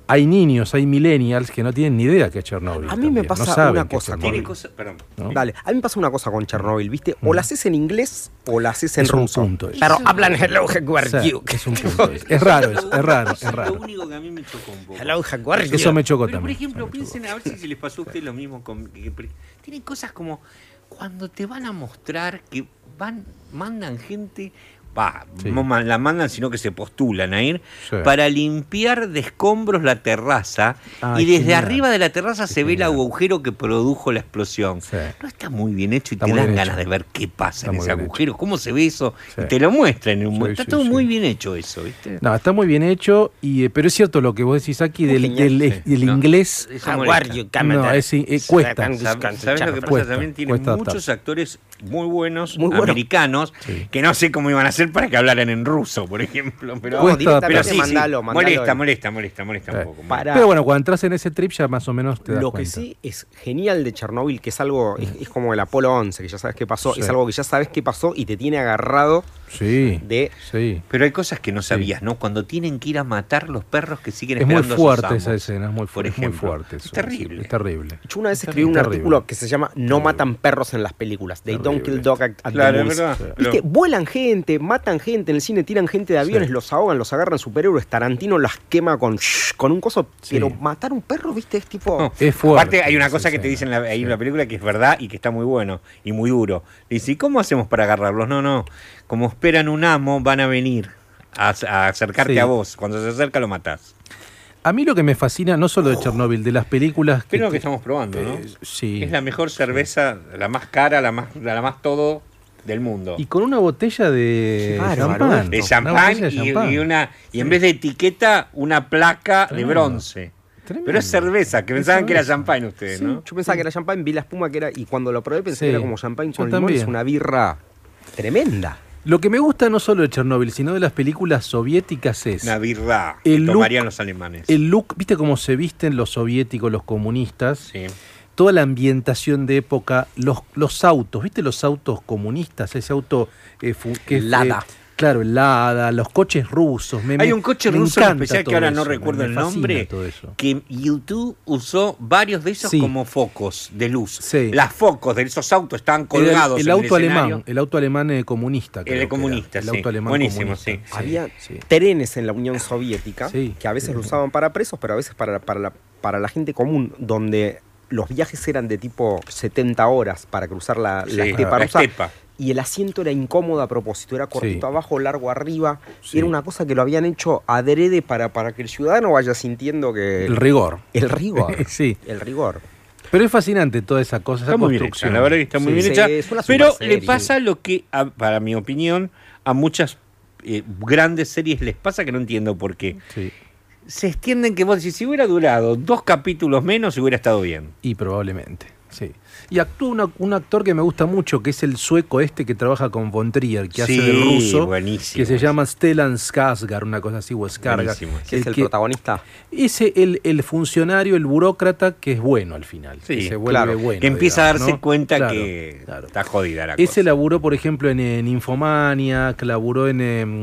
hay niños, hay millennials que no tienen ni idea que es Chernobyl. A mí me pasa no una cosa con-. Perdón. ¿no? Dale, a mí me pasa una cosa con Chernobyl, ¿viste? O la haces en inglés o la haces en Es un ruso. punto eso. Pero hablan hello, O sea, Jaguar, es un punto. Es, es raro, es, (laughs) es raro, es raro. lo único que a mí me chocó un poco. Hello, Jaguar. Eso me chocó Pero, por también. ejemplo, me chocó. piensen a ver si se les pasó a ustedes lo mismo con. tienen cosas como cuando te van a mostrar que van, mandan gente. Sí. no la mandan, sino que se postulan a ir Sí. para limpiar de escombros la terraza. Ay, y desde genial. arriba de la terraza se ve el agujero que produjo la explosión. Sí. No está muy bien hecho y Está te dan ganas hecho. de ver qué pasa Está en ese agujero, cómo se ve eso. Sí. Y te lo muestran en un. Está sí, todo sí. muy bien hecho eso, ¿viste? No, está muy bien hecho, y, eh, pero es cierto lo que vos decís aquí del, genial, del- sí. del No, inglés. come No, es- eh, cuesta. ¿Sabes lo que pasa? Cuesta, También cuesta muchos actores muy buenos, Muy buenos. americanos, Sí. que no sé cómo iban a hacer para que hablaran en ruso, por ejemplo. Pero, No, directamente pero sí, sí, mandalo, mandalo molesta, molesta, molesta, molesta Eh, un poco. para- Pero bueno, cuando entras en ese trip ya más o menos te das Lo que cuenta. sí es genial de Chernobyl, que es algo, es, es como el Apolo 11, que ya sabes qué pasó, Sí. es algo que ya sabes qué pasó y te tiene agarrado Sí, de... sí. Pero hay cosas que no sabías, ¿no? Cuando tienen que ir a matar los perros que siguen Es muy esperando a sus fuerte amos, esa escena, es muy, por es muy fuerte. Es terrible. Es terrible. Yo una vez escribí un terrible. artículo que se llama No matan perros en las películas. They don't Terrible. kill dog at, at the Claro, es movies. verdad. Viste, vuelan gente, matan gente en el cine, tiran gente de aviones, Sí. los ahogan, los agarran superhéroes. Tarantino las quema con, con un coso. Sí. Pero matar un perro, viste, es tipo. No, Es fuerte Aparte, hay una cosa que te dicen ahí en la película que es verdad y que está muy bueno y muy duro. Dice, ¿y cómo hacemos para agarrarlos? No, no. Como esperan un amo, van a venir a, a acercarte Sí. a vos. Cuando se acerca, lo matás. A mí lo que me fascina, no solo de Chernobyl, de las películas que. Es lo que estamos probando, ¿no? eh, sí. Es la mejor cerveza, la más cara, la más, la más todo del mundo. Y con una botella de champán. de Una champán botella de y, champán. y una y en vez de etiqueta, una placa de bronce. Tremendo. Pero es cerveza, que pensaban que era champán ustedes, Sí, ¿no? Yo pensaba que era champán, vi la espuma que era. Y cuando lo probé pensé Sí. que era como champán Yo con limón. también. Es una birra Tremenda. Lo que me gusta no solo de Chernóbil, sino de las películas soviéticas es Una birra El que look- tomarían los alemanes. el look, ¿viste cómo se visten los soviéticos, los comunistas? Sí. Toda la ambientación de época, los, los autos, ¿viste los autos comunistas? Ese auto eh, que es, Lada. eh, claro, el Lada, los coches rusos. me- Hay un coche me ruso especial que ahora no eso, recuerdo me el nombre, todo eso. que YouTube usó varios de esos Sí. como focos de luz. Sí. Las focos de esos autos estaban colgados el, en auto el alemán, el auto alemán eh, comunista. El comunista, el sí. auto alemán Buenísimo, comunista. sí. Había sí. trenes en la Unión Soviética Sí. que a veces lo usaban para presos, pero a veces para, para, la, para la gente común, donde los viajes eran de tipo 70 horas para cruzar la, la Sí, estepa la rusa. estepa. Y el asiento era incómodo a propósito, era cortito Sí. abajo, largo arriba. Sí. Era una cosa que lo habían hecho adrede para, para que el ciudadano vaya sintiendo que... El rigor. el rigor. (laughs) Sí. El rigor. Pero es fascinante toda esa cosa, esa bien hecha, construcción. la verdad que está muy Sí. bien Sí, hecha. es una Pero superserie. le pasa lo que, a- para mi opinión, a muchas eh, grandes series les pasa que no entiendo por qué. Sí. Se extienden que vos decís, si hubiera durado dos capítulos menos, hubiera estado bien. Y probablemente, sí. Y actúa una- un actor que me gusta mucho, que es el sueco este que trabaja con Von Trier, que Sí, hace de ruso, buenísimo. que se llama Stellan Skarsgård, una cosa así, o Skarsgård. Buenísimo. Que es el protagonista. Ese, el, el funcionario, el burócrata, que es bueno al final. Sí, que se vuelve claro. bueno. que empieza a darse ¿no? cuenta Claro, que claro. está jodida la Ese cosa. laburó, por ejemplo, en, en Infomaniac, laburó en, em,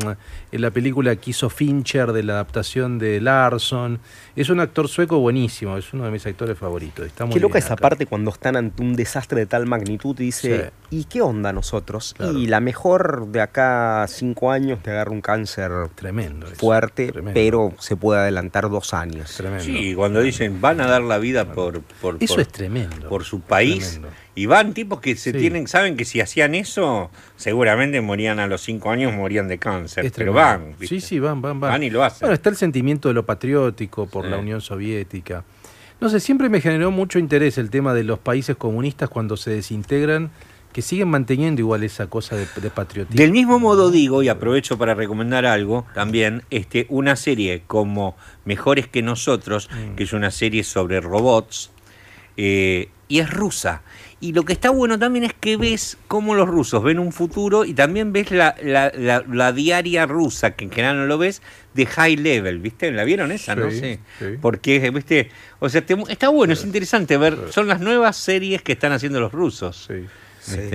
en la película que hizo Fincher de la adaptación de Larson. Es un actor sueco buenísimo, es uno de mis actores favoritos. Está muy Qué loca bien esa parte cuando están ante un desastre de tal magnitud y dice, ¿y qué onda nosotros? Claro. Y la mejor de acá a cinco años te agarra un cáncer Tremendo. eso, fuerte, tremendo, pero se puede adelantar dos años. Tremendo. Sí, cuando dicen van a dar la vida por, por, Eso por- es tremendo. por su país. Tremendo. Y van tipos que se Sí. tienen, saben que si hacían eso, seguramente morían a los cinco años, morían de cáncer. Es pero van. ¿viste? Sí, sí, van, van, van. Van y lo hacen. Bueno, está el sentimiento de lo patriótico por Sí. la Unión Soviética. No sé, siempre me generó mucho interés el tema de los países comunistas cuando se desintegran, que siguen manteniendo igual esa cosa de, de patriotismo. Del mismo modo digo, y aprovecho para recomendar algo también, este, una serie como Mejores que nosotros, Mm. que es una serie sobre robots, eh, y es rusa. Y lo que está bueno también es que ves cómo los rusos ven un futuro y también ves la, la- la- la diaria rusa, que en general no lo ves, de high level, ¿viste? ¿La vieron esa? no Sí, sé. sí. Porque, ¿viste? O sea, te- está bueno, es interesante ver, son las nuevas series que están haciendo los rusos. Sí.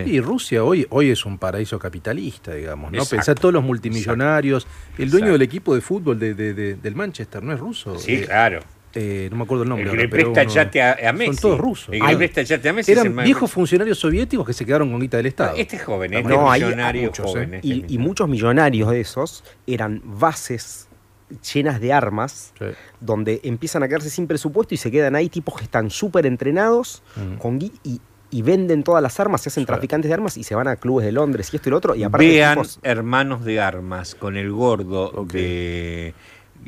Y Rusia hoy, hoy es un paraíso capitalista, digamos, ¿no? Exacto, Pensá todos los multimillonarios. El dueño Exacto. del equipo de fútbol de, de- de- del Manchester, ¿no es ruso? Sí, Eh, claro. Eh, no me acuerdo el nombre. El que ahora, le pero presta el uno- yate a, a Messi. Son todos rusos. El que le Ay, presta el yate a Messi es el Eran viejos funcionarios soviéticos que se quedaron con guita del Estado. Este es joven, este No, es hay- millonario muchos, joven. ¿eh? este Y, muchos millonarios de esos eran bases llenas de armas, Sí. donde empiezan a quedarse sin presupuesto y se quedan ahí tipos que están súper entrenados Mm. con y, y venden todas las armas, se hacen traficantes de armas y se van a clubes de Londres y esto y lo otro. Y aparte Vean tipos- Hermanos de Armas con el gordo de,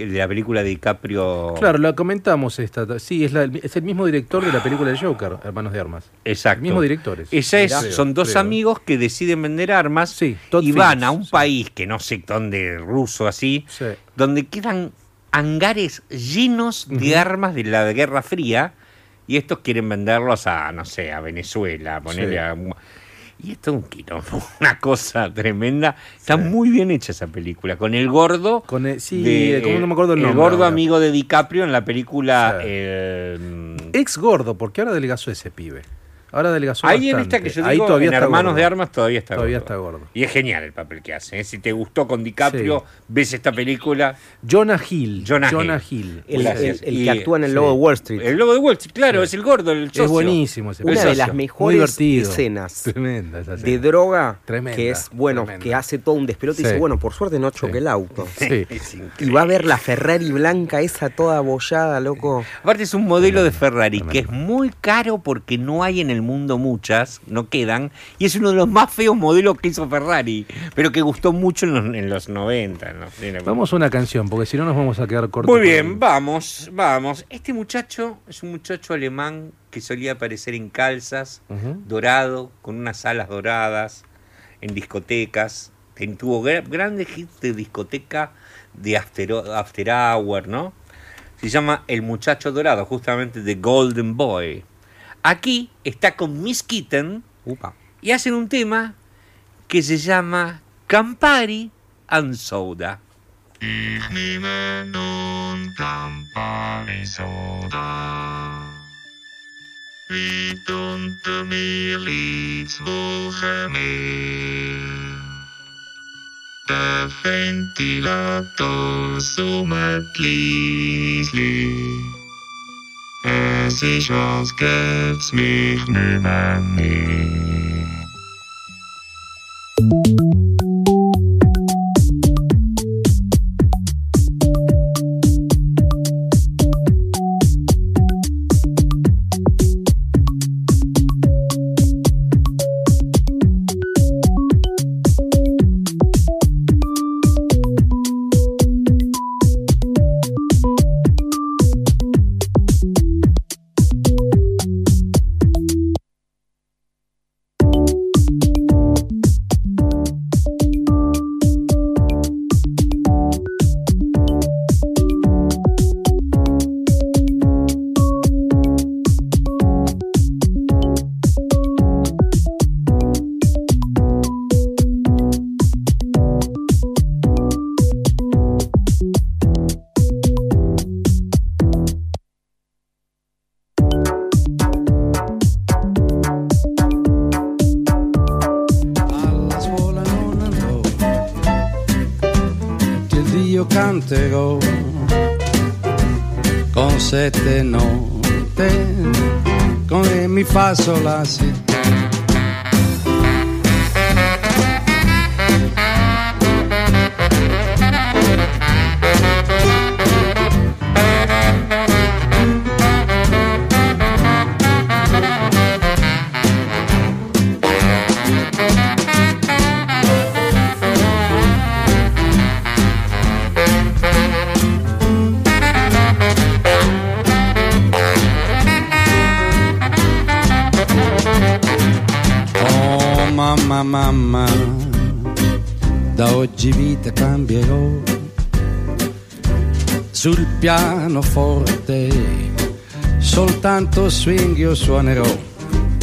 de la película de DiCaprio. Claro, la comentamos esta. Sí, es, la- es el mismo director de la película de Joker, Hermanos de Armas. Exacto. El mismo director es. Esa es, Creo, son dos creo. amigos que deciden vender armas Sí, y van a un sí. país que no sé dónde, ruso así, Sí. donde quedan hangares llenos de armas de la Guerra Fría y estos quieren venderlos a, no sé, a Venezuela, ponerle a... Y esto es un quilombo, (laughs) una cosa tremenda. Está muy bien hecha esa película, con el gordo... Con el- sí, de, eh, ¿cómo no me acuerdo el nombre gordo ahora? amigo de DiCaprio en la película... Sí. eh, Ex gordo, porque ahora adelgazó ese pibe. Ahora adelgazó Ahí en esta que yo Ahí digo, todavía en está Hermanos gordo. de Armas todavía está Todavía gordo. está gordo. Y es genial el papel que hace. ¿eh? Si te gustó con DiCaprio, ves esta película. Jonah Hill. Jonah Hill. el, Gracias. el- el Y- que actúa en el sí. logo de Wall Street. El lobo de Wall Street, claro, Sí. es el gordo, el socio. Es buenísimo ese Una de las Muy mejores divertido. escenas Tremenda esa de escena. droga Tremenda, que es, bueno, tremenda. que hace todo un despelote y Sí. dice, bueno, por suerte no choque Sí. el auto. (laughs) Sí. (laughs) Es Y increíble. va a ver la Ferrari blanca esa toda abollada, loco. Aparte es un modelo de Ferrari que es muy caro porque no hay en el mundo muchas, no quedan, y es uno de los más feos modelos que hizo Ferrari, pero que gustó mucho en los, en los 90. ¿no? Era- Vamos a una canción, porque si no nos vamos a quedar cortos. Muy bien, el- vamos, vamos. Este muchacho es un muchacho alemán que solía aparecer en calzas, dorado, con unas alas doradas, en discotecas. Ten- Tuvo gra- grandes hits de discoteca de after, after Hour, ¿no? Se llama El Muchacho Dorado, justamente de Golden Boy. Aquí está con Miss Kitten Upa. y hacen un tema que se llama Campari and Soda. Ich nehme nun Campari Soda. Wie unter mir liegt's Wolkenmeer. Der Ventilator summt leislich. Es ist, als gäb's mich nimmer mehr. Mi fa pianoforte, soltanto swing io suonerò.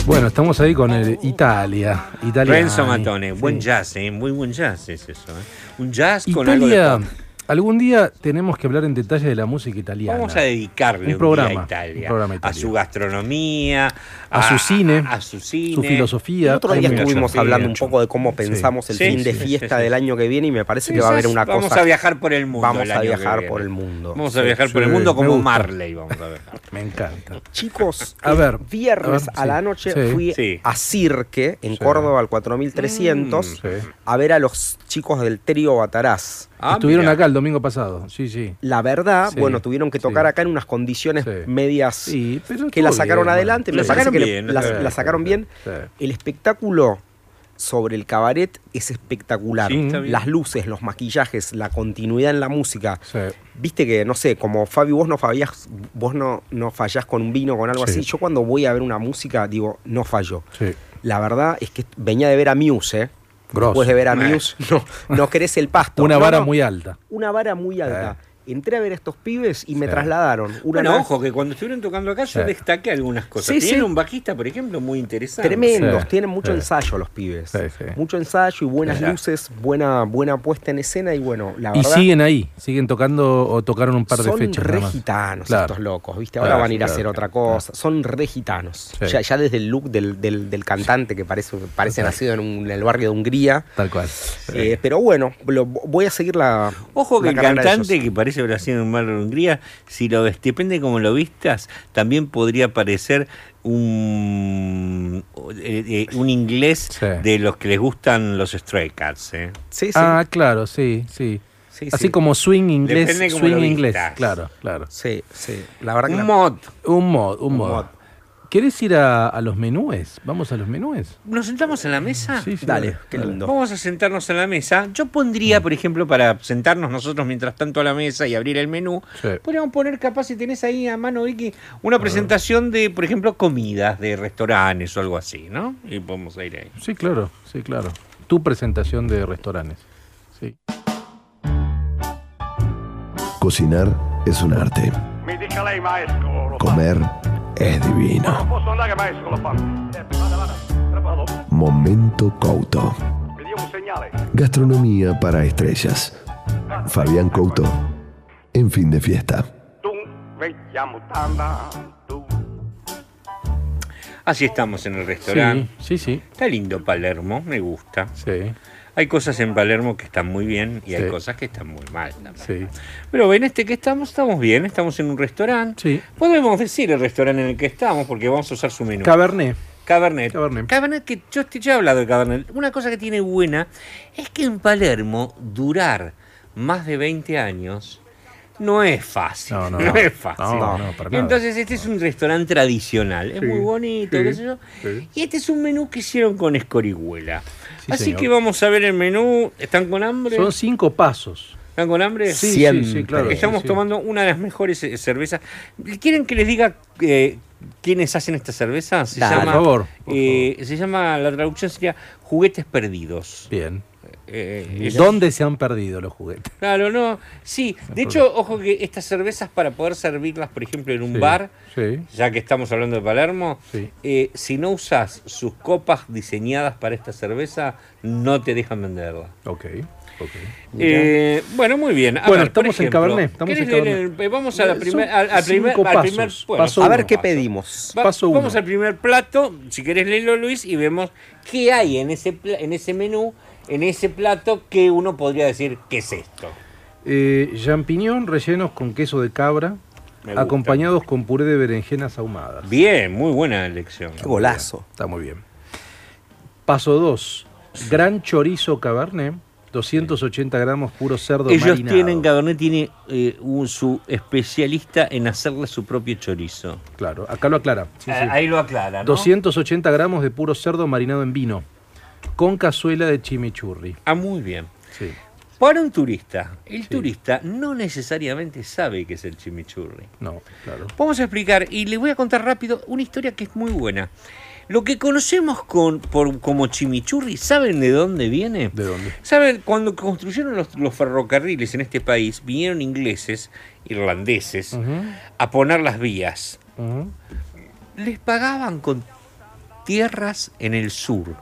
Bueno, estamos ahí con el Italia. Italia Renzo Matone, buen jazz, ¿eh? muy buen jazz es eso. ¿eh? Un jazz con algo de Italia. Algún día tenemos que hablar en detalle de la música italiana. Vamos a dedicarle Un un, programa, día a Italia, un programa a su gastronomía, A su cine, a su cine, su filosofía. El otro día estuvimos hablando un poco de cómo pensamos el Sí, fin de sí, fiesta sí, del sí. año que viene y me parece que va a haber una vamos cosa. a viajar por el mundo. Vamos el a viajar por el mundo. Vamos a Sí, viajar por sí, el mundo como gusta. Marley. Vamos a viajar. (laughs) Me encanta. Chicos, A ver, viernes a ver, la noche fui a Cirque, en. Córdoba, al 4300, Sí. a ver a los chicos del trío Bataraz. Ah, Estuvieron mira. acá el domingo pasado. Sí, sí. La verdad, Sí, bueno, tuvieron que tocar sí. acá en unas condiciones Sí. medias Sí, pero que la sacaron bien, adelante. La Me sacaron bien, la, sí, la sacaron bien. Sí. El espectáculo sobre el cabaret es espectacular. Las luces, los maquillajes, la continuidad en la música. Sí. Viste que, no sé, como Fabi, vos no fallás, vos no, no fallás con un vino, con algo Sí. así. Yo cuando voy a ver una música, digo, no fallo. Sí. La verdad es que venía de ver a Muse, ¿eh? Grosso. Después de ver a Eh. Muse, no, no querés el pasto. Una No, vara no, muy alta. Una vara muy alta. Entré a ver a estos pibes y me trasladaron. Una Bueno, ojo, que cuando estuvieron tocando acá yo Sí. destaqué algunas cosas. Sí, Tienen un bajista, por ejemplo, muy interesante. Tremendos, tienen mucho ensayo los pibes. Mucho ensayo y buenas luces, buena, buena puesta en escena y bueno, la Y verdad. siguen ahí, siguen tocando o tocaron un par de son fechas. nada re gitanos Claro. estos locos, ¿viste? Ahora Claro, van a ir a hacer otra cosa. Son re gitanos. Ya, ya desde el look del, del- del cantante que parece, parece nacido en, un- en el barrio de Hungría. Tal cual. Eh, pero bueno, lo- voy a seguir la. Ojo que la el cantante que parece haber nacido en Mar de Hungría, si lo ves, depende como lo vistas, también podría parecer un, eh, eh, un inglés Sí. de los que les gustan los Stray Cats. ¿eh? Sí, sí. Ah, claro, sí, sí. sí, Así sí. como swing inglés, cómo swing inglés. Claro, claro. Sí, sí. La verdad que. Un la- mod. Un mod, un, Un mod. ¿Querés ir a, a los menúes? ¿Vamos a los menúes? ¿Nos sentamos en la mesa? Sí, sí. Dale, qué lindo. Vamos a sentarnos en la mesa. Yo pondría, por ejemplo, para sentarnos nosotros mientras tanto a la mesa y abrir el menú, Sí. podríamos poner capaz, si tenés ahí a mano, Vicky, una presentación de, por ejemplo, comidas de restaurantes o algo así, ¿no? Y podemos ir ahí. Sí, claro, sí, claro. Tu presentación de restaurantes. Sí. Cocinar es un arte. Comer es divino. Momento Couto. Gastronomía para estrellas. Fabián Couto. En fin de fiesta. Así estamos en el restaurante. Sí, sí, sí. Está lindo Palermo, me gusta. Sí, Hay cosas en Palermo que están muy bien y hay cosas que están muy mal sí. Pero en este que estamos, estamos bien, estamos en un restaurante. Sí. Podemos decir el restaurante en el que estamos porque vamos a usar su menú. Cabernet. Cabernet. Cabernet. que yo te he hablado de Cabernet. Una cosa que tiene buena es que en Palermo durar más de 20 años no es fácil. No, No, (laughs) no, no. es fácil. No, no, para. Entonces este es un restaurante tradicional. Es Sí, muy bonito, sí, qué sé yo. sí. Y este es un menú que hicieron con escorihuela. Sí, Así señor. que vamos a ver el menú. ¿Están con hambre? Son cinco pasos. ¿Están con hambre? Sí, sí, Siempre. sí, claro. Estamos sí, tomando una de las mejores eh, cervezas. ¿Quieren que les diga eh, quiénes hacen esta cerveza? Se Dale. llama, Por favor, por eh, se llama, la traducción sería juguetes perdidos. Bien. Eh, es- ¿Dónde se han perdido los juguetes? Claro, no. Sí, (laughs) de hecho, ojo que estas cervezas para poder servirlas, por ejemplo, en un Sí, bar, Sí. ya que estamos hablando de Palermo, Sí. eh, si no usas sus copas diseñadas para esta cerveza, no te dejan venderla. Ok. ok. Eh, bueno, muy bien. A Bueno, ver, estamos en Cabernet, estamos ¿querés en leer Cabernet. el- vamos a la primer, al, al primer, al primer- pasos. bueno, Paso A uno. ver qué paso. pedimos. Va- Paso uno. Vamos al primer plato, si querés leerlo Luis, y vemos qué hay en ese, pla- en ese menú, en ese plato que uno podría decir, ¿qué es esto? Eh, champiñón rellenos con queso de cabra, acompañados con puré de berenjenas ahumadas. Bien, muy buena elección. Qué golazo. Está muy bien. Paso 2. Gran chorizo cabernet, 280 gramos puro cerdo Ellos marinado. tienen, Cabernet tiene eh, un- su especialista en hacerle su propio chorizo. Claro, acá lo aclara. Sí, sí. Ah, Ahí lo aclara, ¿no? 280 gramos de puro cerdo marinado en vino, con cazuela de chimichurri. Ah, muy bien. Sí. Para un turista, el Sí. turista no necesariamente sabe qué es el chimichurri. No, claro. Vamos a explicar y les voy a contar rápido una historia que es muy buena. Lo que conocemos con, por, como chimichurri, ¿saben de dónde viene? ¿De dónde? ¿Saben? Cuando construyeron los, los ferrocarriles en este país, vinieron ingleses, irlandeses, a poner las vías. Les pagaban con tierras en el sur,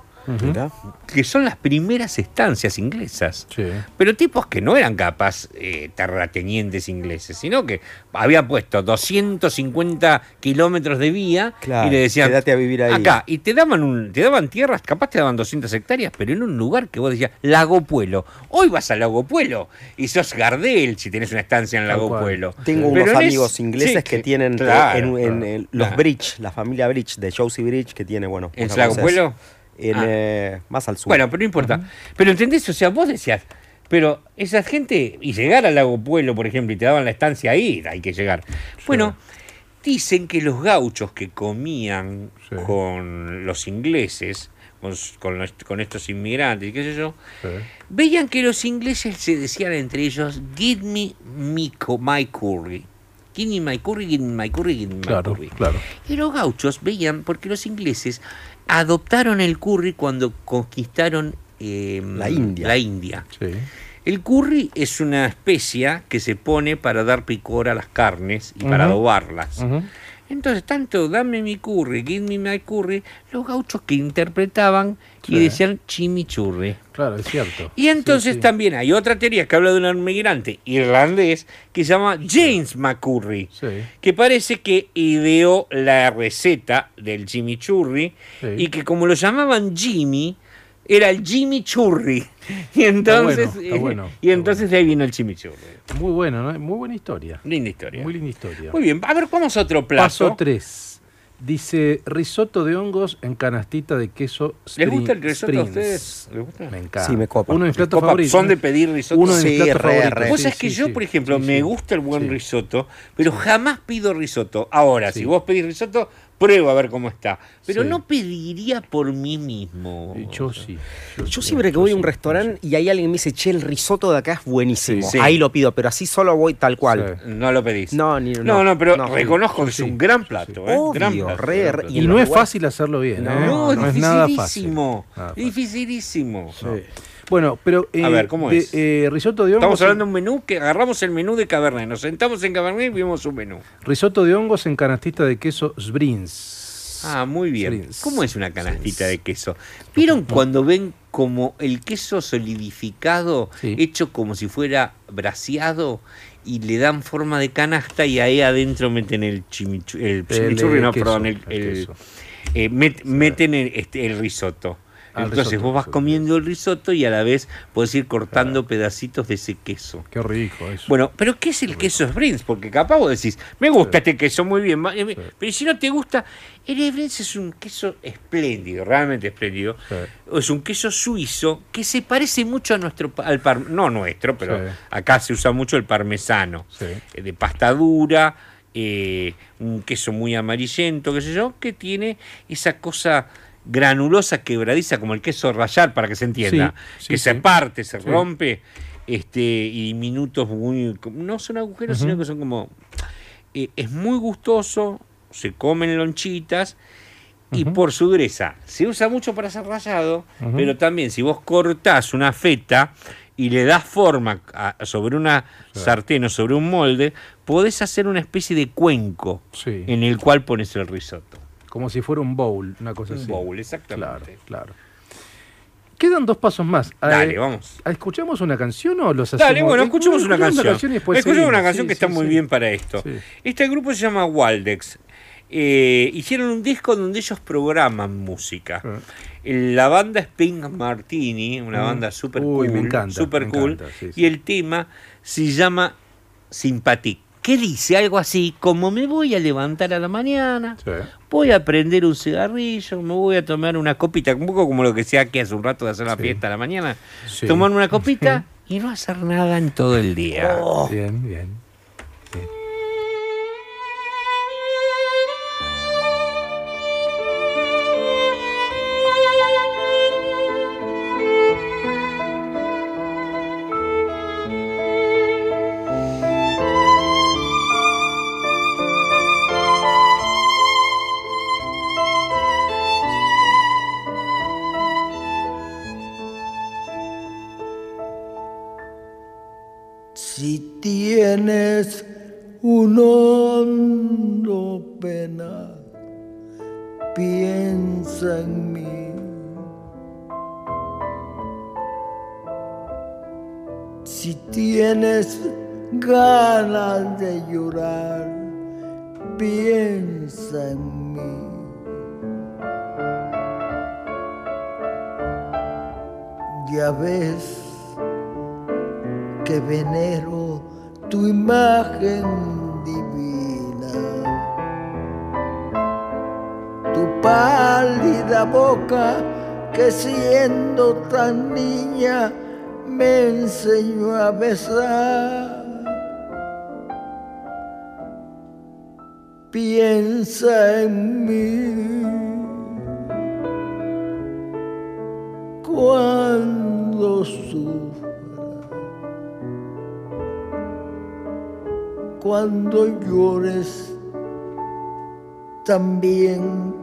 que son las primeras estancias inglesas. Sí. Pero tipos que no eran capaz eh, terratenientes ingleses, sino que habían puesto 250 kilómetros de vía Claro, y le decían, quédate a vivir ahí. acá, y te daban, un, te daban tierras, capaz te daban 200 hectáreas, pero en un lugar que vos decías, Lago Puelo. Hoy vas a Lago Puelo y sos Gardel si tenés una estancia en Lago. Puelo. Tengo Pero unos amigos ingleses sí, que tienen eh, claro, en, en, claro, eh, los claro. Bridge, la familia Bridge, de Josie Bridge, que tiene, bueno. ¿En Lago Puelo? En, Ah. eh, más al sur. Bueno, pero no importa. Pero entendés, o sea, vos decías, pero esa gente, y llegar al lago Pueblo, por ejemplo, y te daban la estancia ahí, hay que llegar. Bueno, dicen que los gauchos que comían Sí. con los ingleses, con, con los- con estos inmigrantes, y qué sé yo, sí. veían que los ingleses se decían entre ellos, give me my curry. Give me my curry, give me my curry, give me my Claro, curry. claro. Y los gauchos veían, porque los ingleses adoptaron el curry cuando conquistaron eh, La India. la India. Sí. El curry es una especia que se pone para dar picor a las carnes y para adobarlas. Entonces, tanto dame mi curry, give me my curry, los gauchos que interpretaban y decían chimichurri. Claro, es cierto. Y entonces Sí, también hay otra teoría que habla de un inmigrante irlandés que se llama James McCurry Sí. que parece que ideó la receta del chimichurri Sí. y que como lo llamaban Jimmy, era el Jimmy Churri. (laughs) Y entonces, bueno, está eh, bueno, y entonces de ahí vino el chimichurri. Muy bueno, ¿no? Muy buena historia. Linda historia. Muy linda historia. Muy bien, a ver, vamos a otro plato. Paso 3. Dice risotto de hongos en canastita de queso ¿Les gusta el risotto a ustedes? ¿Les gusta? Me encanta. Sí, me copa. Uno de mis platos favoritos. son de pedir risotto. Uno de mis Sí, platos re, favoritos. re. Vos Sí, sabés que sí, yo, sí. por ejemplo, Sí, me gusta el buen Sí. risotto, pero jamás pido risotto. Ahora, Sí. si vos pedís risotto, pruebo a ver cómo está. Pero Sí. no pediría por mí mismo. Yo sí. Yo siempre que voy a un sí, restaurante y hay alguien que me dice, che, el risotto de acá es buenísimo. Sí. Ahí lo pido, pero así solo voy tal cual. Sí. No lo pedís. No, ni- no, no, no, pero no, reconozco que sí, es un gran plato. sí. ¿eh? Obvio, gran plato, re, gran re. plato. Y no es fácil hacerlo bien. No, ¿eh? No, no es nada fácil. dificilísimo. Nada fácil. Dificilísimo. No. Bueno, pero. eh, A ver, ¿cómo de- es? eh, risotto de hongos. Estamos hablando de un menú que agarramos el menú de Cabernet. Nos sentamos en Cabernet y vimos un menú. Risotto de hongos en canastita de queso Sbrins. Ah, muy bien. ¿Cómo es una canastita de queso? ¿Vieron cuando ven como el queso solidificado, Sí. hecho como si fuera braseado, y le dan forma de canasta y ahí adentro meten el chimichurri, el, chimichurri, eh, no, queso, perdón, el, el el- queso. eh, met- meten el, este, el risotto. Entonces risotto, vos vas comiendo el risotto y a la vez podés ir cortando pedacitos de ese queso. Qué rico eso. Bueno, pero ¿qué es el queso Springs? Porque capaz vos decís, me gusta este queso muy bien, eh, pero si no te gusta, el Springs es un queso espléndido, realmente espléndido. Sí. Es un queso suizo que se parece mucho a nuestro, al par, no nuestro, pero acá se usa mucho el parmesano, Sí. eh, de pasta dura, eh, un queso muy amarillento, qué sé yo, que tiene esa cosa granulosa, quebradiza, como el queso rallar, para que se entienda, Sí, sí, que se parte, se rompe, este, y minutos muy, no son agujeros, sino que son como, eh, es muy gustoso, se comen lonchitas, y por su dureza, se usa mucho para hacer rallado, Ujú. pero también si vos cortás una feta y le das forma a- sobre una sartén o sobre un molde, podés hacer una especie de cuenco en el cual pones el risotto. Como si fuera un bowl, una cosa Un así. bowl, Claro, exactamente. claro. Quedan dos pasos más. Dale, Eh, vamos. ¿Escuchamos una canción o los hacemos? Dale, bueno, Eh, escuchemos una canción. escuchemos una canción Sí, que está sí, muy bien para esto. Este grupo se llama Waldex. Eh, hicieron un disco donde ellos programan música. Ah. La banda es Pink Martini, una Mm. banda super Uy, cool. me encanta, super me cool. encanta. Y el tema se llama Sympathie. ¿Qué dice? Algo así, como me voy a levantar a la mañana, Sí. voy a prender un cigarrillo, me voy a tomar una copita, un poco como lo que sea que hace un rato de hacer la Sí. fiesta a la mañana, Sí. tomar una copita (laughs) y no hacer nada en todo el día. Bien, bien. Si pena, piensa en mí. Si tienes ganas de llorar, piensa en mí. Ya ves que venero tu imagen pálida boca que siendo tan niña me enseñó a besar. Piensa en mí cuando sufra. cuando llores, también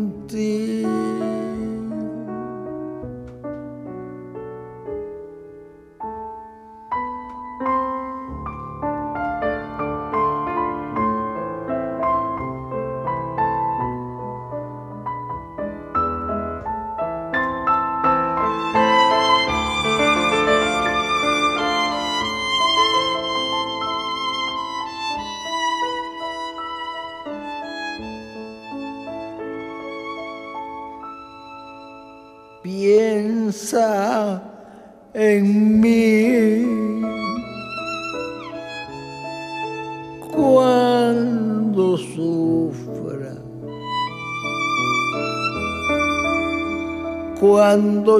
ti.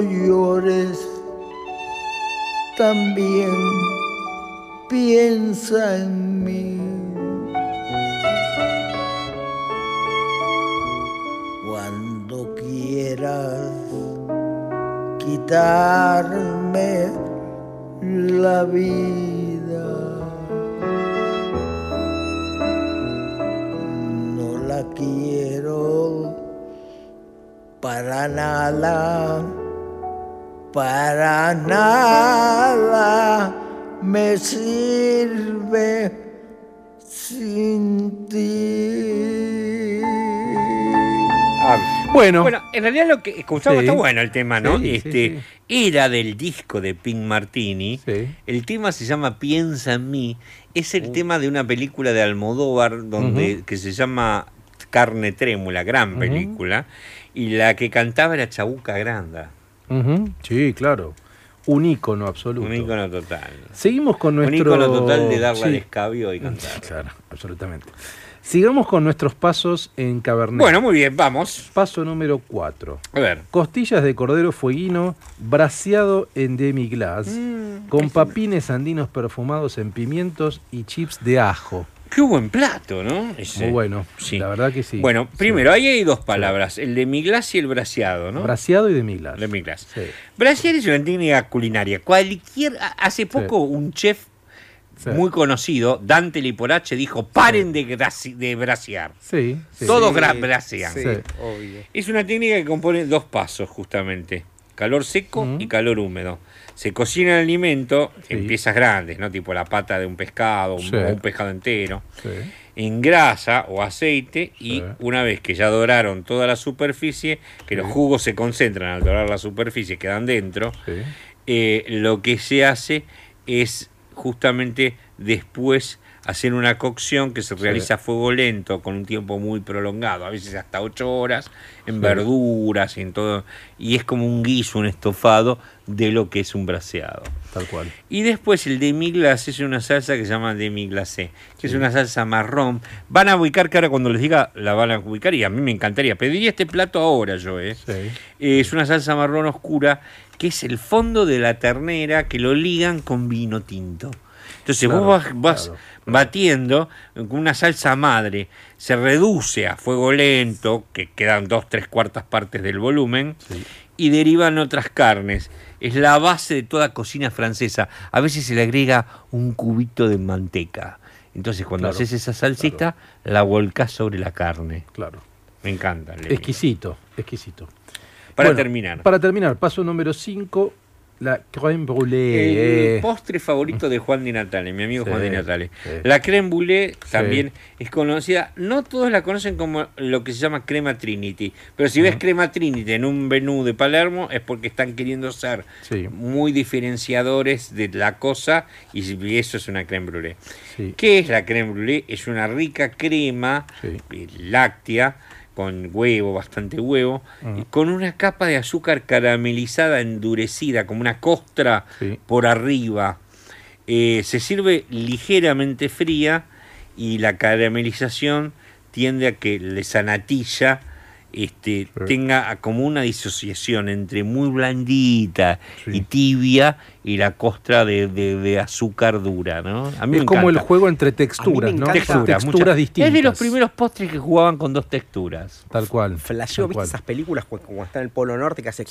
llores, también piensa en mí. Cuando quieras quitar lo que escuchamos Sí. está bueno el tema, ¿no? Sí, este sí. era del disco de Pink Martini. El tema se llama Piensa en mí. Es el tema de una película de Almodóvar donde que se llama Carne Trémula, gran película, y la que cantaba era Chabuca Granda. Sí, claro. Un ícono absoluto. Un ícono total. Seguimos con Un nuestro... ícono total de darle al escabio y cantar. Claro, absolutamente. Sigamos con nuestros pasos en Cabernet. Bueno, muy bien, vamos. Paso número 4. A ver. Costillas de cordero fueguino braseado en demi-glace Mm, con papines andinos perfumados en pimientos y chips de ajo. Qué buen plato, ¿no? Ese. Muy bueno, Sí. la verdad que sí. Bueno, primero, ahí hay dos palabras, el de miglas y el braseado, ¿no? Braseado y demi-glace. De miglas. Sí. Brasear es una técnica culinaria. Cualquier, hace poco un chef Sí. muy conocido, Dante Liporache, dijo, paren de, de brasear. Sí, sí. Todos Sí, gra- brasean. sí, obvio. Es una técnica que compone dos pasos, justamente. Calor seco y calor húmedo. Se cocina el alimento en piezas grandes, ¿no? Tipo la pata de un pescado, un, Sí. o un pescado entero. Sí. En grasa o aceite y una vez que ya doraron toda la superficie, que los jugos se concentran al dorar la superficie, quedan dentro, eh, lo que se hace es justamente después hacer una cocción que se Sí. realiza a fuego lento con un tiempo muy prolongado, a veces hasta ocho horas, en Sí. verduras y en todo, y es como un guiso, un estofado de lo que es un braseado. Tal cual. Y después el demi-glace es una salsa que se llama demi-glacé, que es una salsa marrón. Van a ubicar que ahora cuando les diga la van a ubicar y a mí me encantaría. Pediría este plato ahora yo, ¿eh? Eh, Es una salsa marrón oscura que es el fondo de la ternera que lo ligan con vino tinto. Entonces Claro, vos vas, vas batiendo con una salsa madre, se reduce a fuego lento, que quedan dos, tres cuartas partes del volumen, y derivan otras carnes. Es la base de toda cocina francesa. A veces se le agrega un cubito de manteca. Entonces cuando Claro, haces esa salsita, la volcás sobre la carne. Claro. Me encanta. Exquisito, exquisito. Para Bueno, terminar. Para terminar, paso número 5, la crème brûlée. El postre favorito de Juan Di Natale, mi amigo Sí, Juan Di Natale. sí. La crème brûlée Sí. también es conocida, no todos la conocen como lo que se llama crema Trinity, pero si ves crema Trinity en un menú de Palermo es porque están queriendo ser muy diferenciadores de la cosa y eso es una crème brûlée. ¿Qué es la crème brûlée? Es una rica crema eh, láctea con huevo, bastante huevo, y con una capa de azúcar caramelizada endurecida, como una costra por arriba. Eh, se sirve ligeramente fría y la caramelización tiende a que la sanatilla este, tenga como una disociación entre muy blandita y tibia y la costra de, de- de azúcar dura, ¿no? A mí es me como el juego entre texturas, ¿no? Texturas, texturas muchas- distintas. Es de los primeros postres que jugaban con dos texturas. Tal cual. Flasheo, ¿viste cual. esas películas cu- como está en el Polo Norte que hace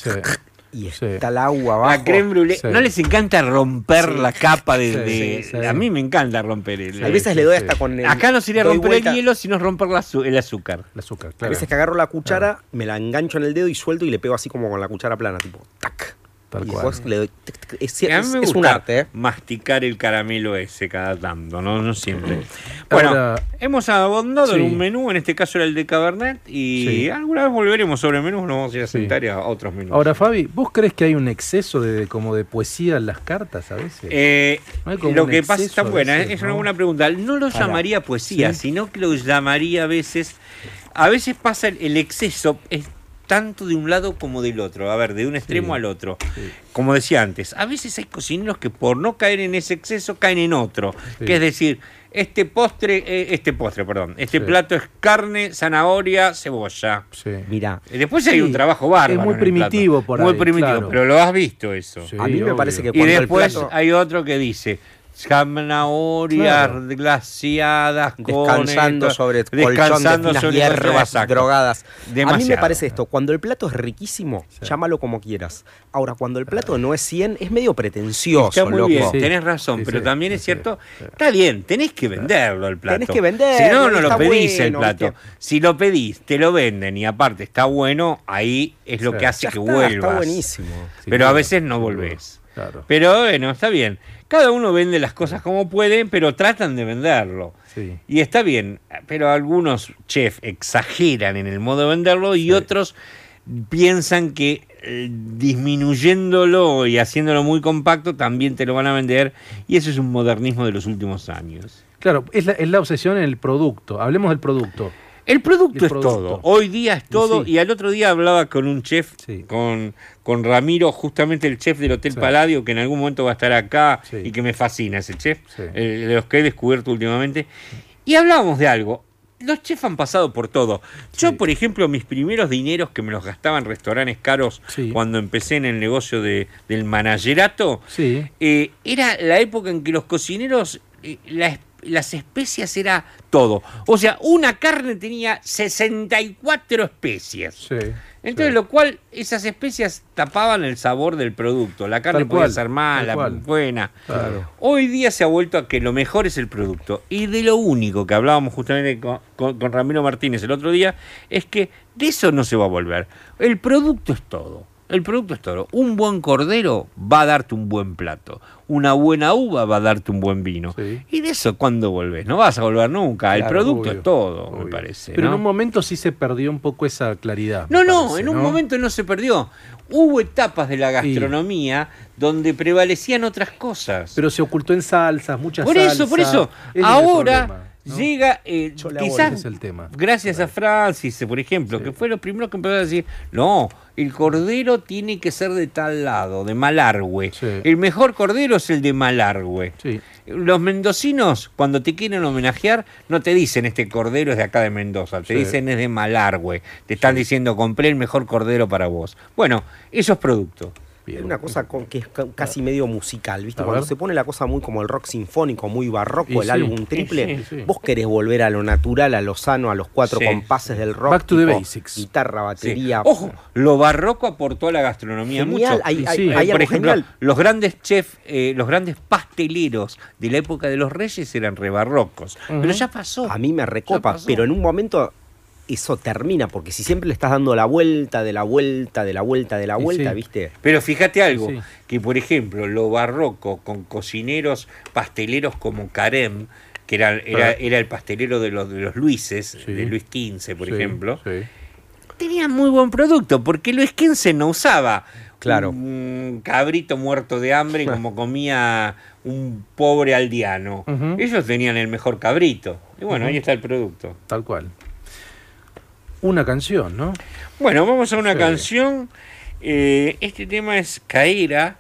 y Sí. está el agua abajo? La creme brûlée. Sí. ¿No les encanta romper Sí. la capa de, Sí, de- sí, sí. A mí me encanta romper el... A veces le doy hasta con el- Acá no sería romper vuelta. el hielo, sino romper la el azúcar. El azúcar, A veces que agarro la cuchara, me la engancho en el dedo y suelto y le pego así como con la cuchara plana, tipo, tac. Tal y cual. después le doy. tic, tic, Es, a mí es- me es un gusta arte, ¿eh? masticar el caramelo ese cada tanto, no, no siempre. Bueno, Ahora- hemos abondado en Sí. un menú, en este caso era el de Cabernet, y Sí. alguna vez volveremos sobre menús, nos vamos a ir a Sí. sentar y a otros menús. Ahora, Fabi, ¿vos crees que hay un exceso de como de poesía en las cartas a veces? Eh, No hay como lo que pasa exceso está buena, veces, es una ¿no? buena pregunta. No lo llamaría poesía, Sí. sino que lo llamaría a veces. A veces pasa el, el exceso, es tanto de un lado como del otro. A ver, de un extremo al otro. Como decía antes, a veces hay cocineros que por no caer en ese exceso caen en otro. Sí. Que es decir, este postre, eh, este postre, perdón, este Sí. plato es carne, zanahoria, cebolla. Mira. Después hay Sí, un trabajo bárbaro. es muy en el primitivo plato. por Muy ahí, primitivo, claro. pero lo has visto eso. Sí, A mí me parece que Y cuando el después plato- hay otro que dice zanahorias Claro. glaciadas, con Descansando sobre colchón de descansando finas sobre hierbas drogadas. A mí me parece esto, cuando el plato es riquísimo, llámalo como quieras. Ahora, cuando el plato no es 100, es medio pretencioso, Está muy loco. bien, tenés razón, Sí, pero sí, también es sí, cierto, está bien, tenés que venderlo el plato. Tenés que venderlo, Si no, no lo pedís el plato. Si lo pedís, te lo venden y aparte está bueno, ahí es lo Sí. que hace Ya que está, vuelvas. Está buenísimo. Pero a veces no volvés. Claro. Pero bueno, está bien. Cada uno vende las cosas como pueden, pero tratan de venderlo. Sí. Y está bien, pero algunos chefs exageran en el modo de venderlo y otros piensan que eh, disminuyéndolo y haciéndolo muy compacto también te lo van a vender y eso es un modernismo de los últimos años. Claro, es la, es la obsesión en el producto. Hablemos del producto. El producto El es todo. Hoy día es todo. sí. Y al otro día hablaba con un chef, Sí. con, con Ramiro, justamente el chef del Hotel Sí. Palladio, que en algún momento va a estar acá y que me fascina ese chef, eh, de los que he descubierto últimamente. Y hablábamos de algo. Los chefs han pasado por todo. Yo, por ejemplo, mis primeros dineros que me los gastaba en restaurantes caros cuando empecé en el negocio de, del managerato, Sí. eh, era la época en que los cocineros, eh, la las especias era todo. O sea, una carne tenía 64 especias. Sí. Entonces, sí. lo cual, esas especias tapaban el sabor del producto. La carne podía ser mala, buena. Claro. Hoy día se ha vuelto a que lo mejor es el producto. Y de lo único que hablábamos justamente con, con- con Ramiro Martínez el otro día, es que de eso no se va a volver. El producto es todo. El producto es todo. Un buen cordero va a darte un buen plato. Una buena uva va a darte un buen vino. Sí. Y de eso, ¿cuándo volvés? No vas a volver nunca. el producto obvio, es todo, me parece. Pero ¿no? en un momento sí se perdió un poco esa claridad. No, no, parece, en un ¿no? momento no se perdió. Hubo etapas de la gastronomía donde prevalecían otras cosas. Pero se ocultó en salsas, muchas por eso, por eso, Ese es el ahora ¿no? llega, eh, quizás es el tema. gracias a Francis, por ejemplo, Sí. que fue lo primero que empezó a decir, no, el cordero tiene que ser de tal lado, de Malargüe. Sí. El mejor cordero es el de Malargüe. Sí. Los mendocinos, cuando te quieren homenajear, no te dicen este cordero es de acá de Mendoza, te dicen es de Malargüe. Te están diciendo compré el mejor cordero para vos. Bueno, eso es producto. Bien. una cosa con- que es ca- casi medio musical, ¿viste? A Cuando ver. se pone la cosa muy como el rock sinfónico, muy barroco, Y el sí, álbum triple, sí, sí. vos querés volver a lo natural, a lo sano, a los cuatro Sí. compases del rock. Back to the basics. Guitarra, Sí. batería. Ojo, lo barroco aportó a la gastronomía Genial, mucho. hay- hay- Sí. hay por ejemplo, genial. los grandes chefs, eh, los grandes pasteleros de la época de los reyes eran rebarrocos. Pero ya pasó. A mí me recopa, pero en un momento eso termina, porque si siempre le estás dando la vuelta, de la vuelta, de la vuelta, de la vuelta, sí. ¿viste? Pero fíjate algo, Sí. que por ejemplo, lo barroco con cocineros pasteleros como Carem, que era, era, Ah. era el pastelero de los, de los Luises, Sí. de Luis XV, por Sí, ejemplo, sí. tenía muy buen producto, porque Luis XV no usaba Claro. un cabrito muerto de hambre (laughs) como comía un pobre aldeano. Ellos tenían el mejor cabrito. Y bueno, ahí está el producto. Tal cual. Una canción, ¿no? Bueno, vamos a una Sí. canción. Eh, este tema es Caíra.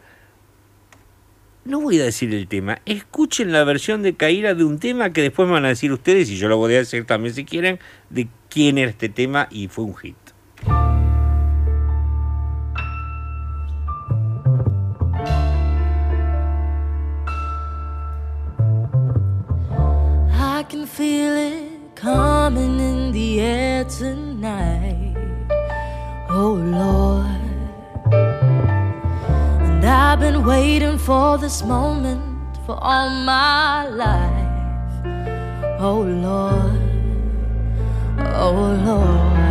No voy a decir el tema. Escuchen la versión de Caíra de un tema que después me van a decir ustedes, y yo lo voy a decir también si quieren, de quién era este tema y fue un hit. I can feel it coming in the air tonight. Oh Lord. And I've been waiting for this moment for all my life. Oh Lord. Oh Lord.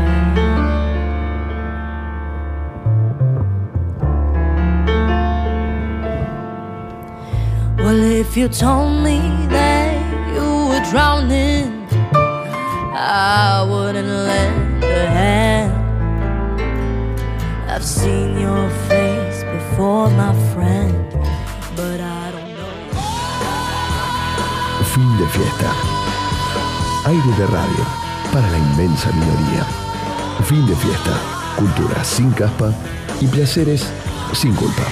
Well, if you told me that you were drowning, I wouldn't lend a hand. I've seen your face before, my friend, but I don't know. Fin de fiesta. Aire de radio para la inmensa minoría. Fin de fiesta. Cultura sin caspa y placeres sin culpa.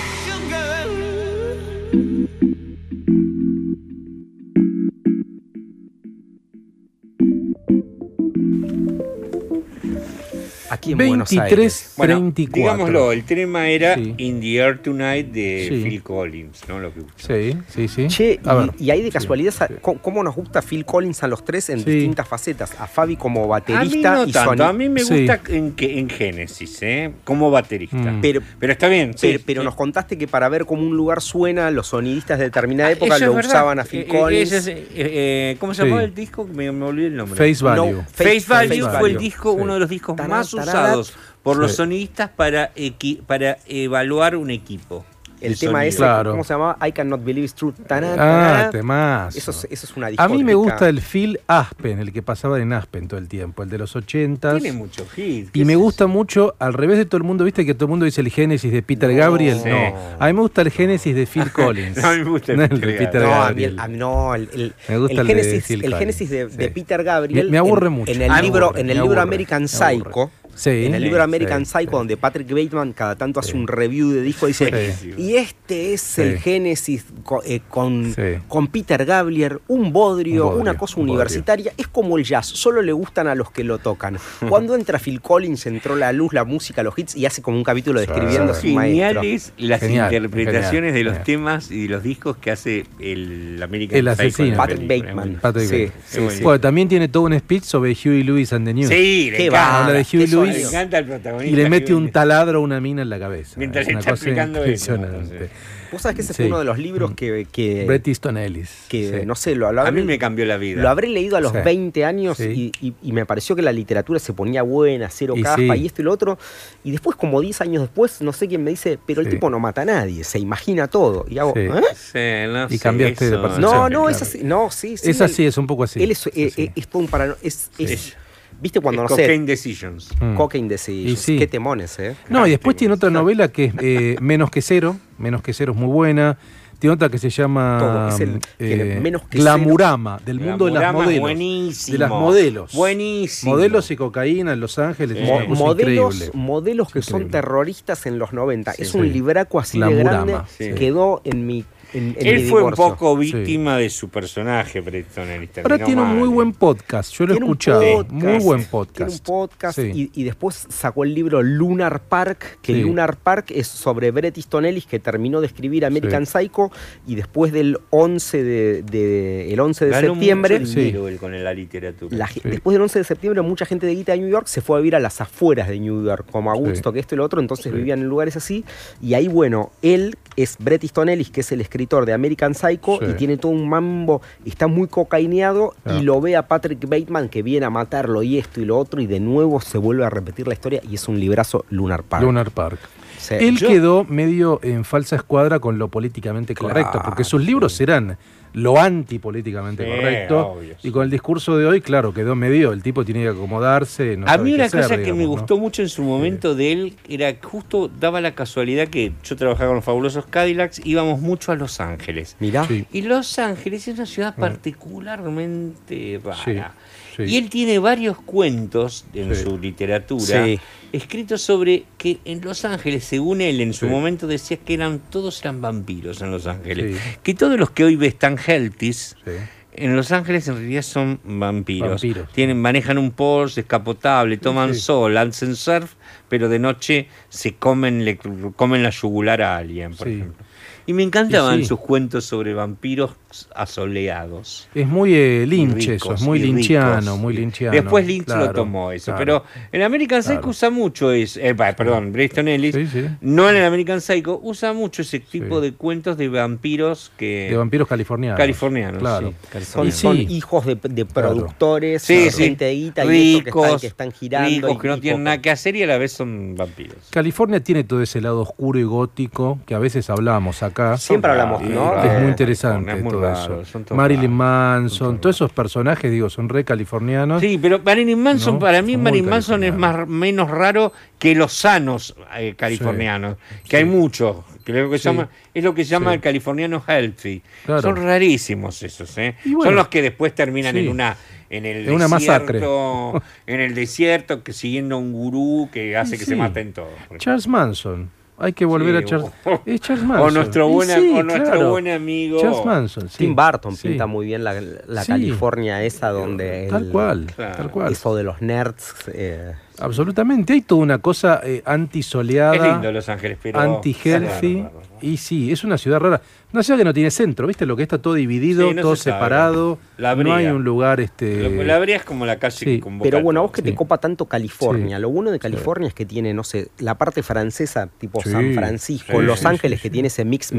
Aquí en Buenos 23, Aires. Bueno, 34. digámoslo, el tema era Sí. In the Air Tonight de Sí. Phil Collins, ¿no? Lo que Sí, sí, sí. Che, A y, ver, y ahí de casualidad, sí. ¿cómo, cómo nos gusta Phil Collins a los tres en Sí. distintas facetas? A Fabi como A mí baterista no y tanto, a mí me Sí. gusta en, que- en Génesis, ¿eh? Como baterista. Mm. Pero, Pero está bien, sí, pero, pero sí. nos contaste que para ver cómo un lugar suena, los sonidistas de determinada Ah, época lo usaban a Phil Eh, eh, Collins. es, eh, eh, ¿Cómo se Sí. llamaba el disco? Me, me olvidé el nombre. Face Value. No, Face, Value Face fue Value. el disco, Sí. uno de los discos Tará, más tará, usados por los sonidistas para, equi- para evaluar un equipo. El de tema Claro. ¿cómo se llamaba? I Cannot Believe It's True. Tará, Ah, tará. temas. Eso, es, eso es una A mí me gusta el Phil Aspen, el que pasaba en Aspen todo el tiempo, el de los 80 Tiene mucho hit. Y me gusta mucho, al revés de todo el mundo, viste que todo el mundo dice el Génesis de Peter No. Gabriel. Sí. No, a mí me gusta el Génesis de Phil Collins. (laughs) No, a mí me gusta el No de Peter No, a mí, Gabriel. el- a mí no, el, el- Me gusta el el de Génesis, Phil el Génesis de, de. Peter Gabriel. Me- me aburre en- mucho, En el libro, aburre, en el libro aburre, American. Psycho. Sí, En el libro American sí, Psycho, sí. donde Patrick Bateman cada tanto hace un review de disco, dice, Sí. y este es Sí. el Génesis eh, con, Sí. con Peter Gabriel, un bodrio, Un bodrio, una cosa un bodrio. universitaria, es como el jazz, solo le gustan a los que lo tocan. (laughs) Cuando entra Phil Collins, entró la luz, la música, los hits, y hace como un capítulo describiendo su maestro. Geniales las Genial, interpretaciones genial, de los genial. temas y de los discos que hace el American El Psycho asesino. la Patrick. Bateman. Patrick Sí, Bateman. sí, Bueno. sí. Bueno, también tiene todo un speech sobre Huey Lewis and the News. Sí, le Habla de Huey Lewis Le sonido. encanta el protagonista. y le mete un taladro a una mina en la cabeza. Mientras Una está cosa explicando eso, impresionante. entonces. Vos sabés que ese Sí. fue uno de los libros que, que, Bret Easton Ellis. que sí. no sé, lo, lo A mí me cambió la vida. lo habré leído a los Sí. 20 años Sí. y, y- y me pareció que la literatura se ponía buena, cero Y caspa sí. y esto y lo otro. Y después, como 10 años después, no sé quién me dice, pero el Sí. tipo no mata a nadie, se imagina todo. Y hago, Sí. ¿eh? Sí, no Y cambiaste de eso- percepción. No, no, claro. es así. No, sí, sí. Es así, es un poco así. Él es, eh, eh, es todo un parano. Es, es- Es- ¿Viste cuando, no Cocaine sé, Decisions. Mm. Cocaine Decisions? Y sí. Qué temones, ¿eh? No, y después tiene otra novela que es eh, (laughs) Menos que Cero. Menos que Cero es muy buena. Tiene otra que se llama Todo, es el- eh, Menos que Glamurama, del mundo de las Glamurama es modelos. buenísimo. De las modelos. Buenísimo. Modelos y cocaína en Los Ángeles. Sí. es Mo- modelos, increíble. modelos que son terroristas en los 90. Sí, es sí. un libraco así de Glamurama, grande. sí. Quedó en mi. En, en Él fue un poco víctima de su personaje, Preston. Ellis, Ahora tiene un muy buen podcast. Yo lo he Tiene escuchado. podcast, muy buen Tiene podcast. un podcast Sí. y, y después sacó el libro Lunar Park, que Sí. Lunar Park es sobre Bret Easton Ellis, que terminó de escribir American Psycho, y después del 11 de, de- el 11 de Ganó septiembre, mucho dinero él con la literatura. la después del 11 de septiembre mucha gente de Guita de New York se fue a vivir a las afueras de New York, como a Sí. Woodstock, esto y lo otro, entonces Sí. vivían en lugares así, y ahí bueno, él es Bret Easton Ellis, que es el escritor de American Psycho, Sí. y tiene todo un mambo, está muy cocaineado, Ah. y lo ve a Patrick Bateman que viene a matarlo y esto y lo otro, y de nuevo se vuelve a repetir la historia, y es un librazo Lunar Park. Lunar Park. Sí. Él Yo- quedó medio en falsa escuadra con lo políticamente correcto, Claro, porque sus libros eran lo antipolíticamente Sí, correcto. obvio, y con el discurso de hoy, claro, quedó medio. El tipo tiene que acomodarse. no a mí una cosa que me gustó mucho en su momento de él era justo daba la casualidad que yo trabajaba con los fabulosos Cadillacs, íbamos mucho a Los Ángeles. Mirá. Sí. Y Los Ángeles es una ciudad particularmente rara. Sí, sí. Y él tiene varios cuentos en Sí. su literatura Sí. escritos sobre que en Los Ángeles, según él en su Sí. momento decía que eran todos eran vampiros en Los Ángeles. Sí. Que todos los que hoy ves tan healthies Sí. en Los Ángeles en realidad son vampiros. Vampiros. Tienen, manejan un Porsche descapotable, toman sol, hacen surf, pero de noche se comen, le comen la yugular a alguien, por ejemplo. Y me encantaban sus cuentos sobre vampiros asoleados. Es muy eh, Lynch ricos, eso, es muy linchiano, ricos. muy linchiano. Después Lynch claro, lo tomó eso. claro. Pero en American Psycho Claro. usa mucho eso. eh, perdón, Brayton Ellis. Sí, sí. No en el American Psycho, usa mucho ese tipo Sí. de cuentos de vampiros que. De vampiros californianos. Californianos, Claro. sí, Son, Y son sí. hijos de, de productores, gente de guita y estos que están, Ricos, que están girando. ricos, y- que no y tienen poco. nada que hacer y a la vez son vampiros. California tiene todo ese lado oscuro y gótico que a veces hablamos acá. Siempre hablamos, Y ¿no? Es De- muy interesante es muy todo raro, eso. son todos Marilyn Manson, todos esos personajes, digo, son re californianos. Sí, pero Marilyn Manson, No, para mí son Marilyn Manson es más, menos raro que los sanos eh, californianos, que hay muchos, que es lo que Sí. llama, es lo que se llama Sí. el californiano healthy. Claro. Son rarísimos esos, ¿eh? Bueno, Son los que después terminan sí. en una en el En una masacre. desierto, en el desierto, que siguiendo a un gurú que hace que se maten todos. Charles Manson. Hay que volver Sí, a Charles. o- es Charles o Manson. nuestro Y buena- sí, o nuestro claro. buen amigo- Charles Manson. sí. Tim Burton Sí. pinta muy bien la, la Sí. California esa donde... Tal el- cual, Claro. tal cual. Eso de los nerds... eh, Absolutamente, hay toda una cosa eh, antisoleada. Es lindo Los Ángeles, pero. Anti-healthy. Y sí, es una ciudad rara. Una ciudad que no tiene centro, ¿viste? Lo que está todo dividido, Sí, no todo se separado. La no hay un lugar este. La brea es como la calle Sí. que convoca. Pero bueno, vos que te copa tanto California, Sí. lo bueno de California es que tiene, no sé, la parte francesa, tipo Sí. San Francisco, Sí, Los sí, Ángeles, sí, que sí. tiene ese mix Sí,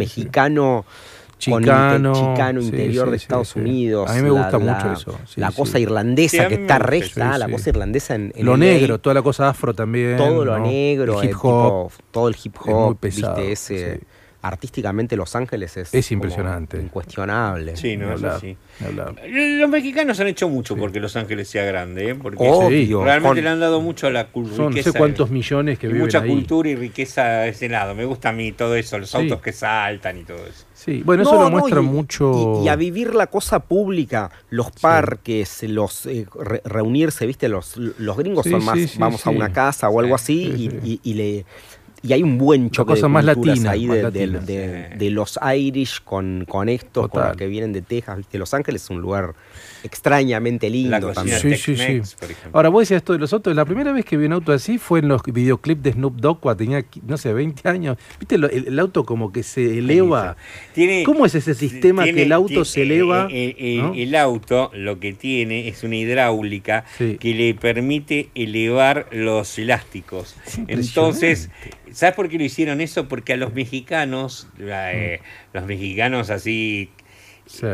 sí. mexicano. con Chicano, inte- chicano interior sí, de sí, Estados sí. Unidos. A mí me gusta la- mucho eso, sí, la sí. cosa irlandesa que está gusta re, eso, está sí, la cosa irlandesa en, en Lo LA, negro, toda la cosa afro también. todo lo negro, El eh, hip hop. tipo, todo el hip Es muy hop, pesado, viste, ese sí. artísticamente Los Ángeles es, Es impresionante. incuestionable. Sí, no, Ni eso hablar, sí. ni hablar. Los mexicanos han hecho mucho porque Los Ángeles sea grande, ¿eh? Porque Obvio, realmente con- le han dado mucho a la cultura. Son no sé cuántos millones que y viven mucha ahí. cultura y riqueza de ese lado. Me gusta a mí todo eso, los Sí. autos que saltan y todo eso. Sí, bueno, eso lo no, muestra y- mucho. Y, y a vivir la cosa pública, los parques, los eh, re- reunirse, ¿viste? Los, los gringos Sí, son más, sí, vamos a una casa o algo así, Sí, y, y- le. Y hay un buen choque cosa de más latina, ahí más de, latina. de- de- Sí. de los Irish con, con estos, con los que vienen de Texas, ¿viste? Los Ángeles es un lugar extrañamente lindo también. Sí, sí, sí. Ahora, vos decías esto de los autos. La primera vez que vi un auto así fue en los videoclips de Snoop Dogg cuando tenía, no sé, 20 años. ¿Viste el, el auto como que se eleva? Tiene- ¿Cómo es ese sistema tiene- que el auto tiene- se eleva? eh, eh, ¿no? El auto lo que tiene es una hidráulica Sí. que le permite elevar los elásticos. Entonces, ¿sabes por qué lo hicieron eso? Porque a los mexicanos, eh, los mexicanos así, Sí.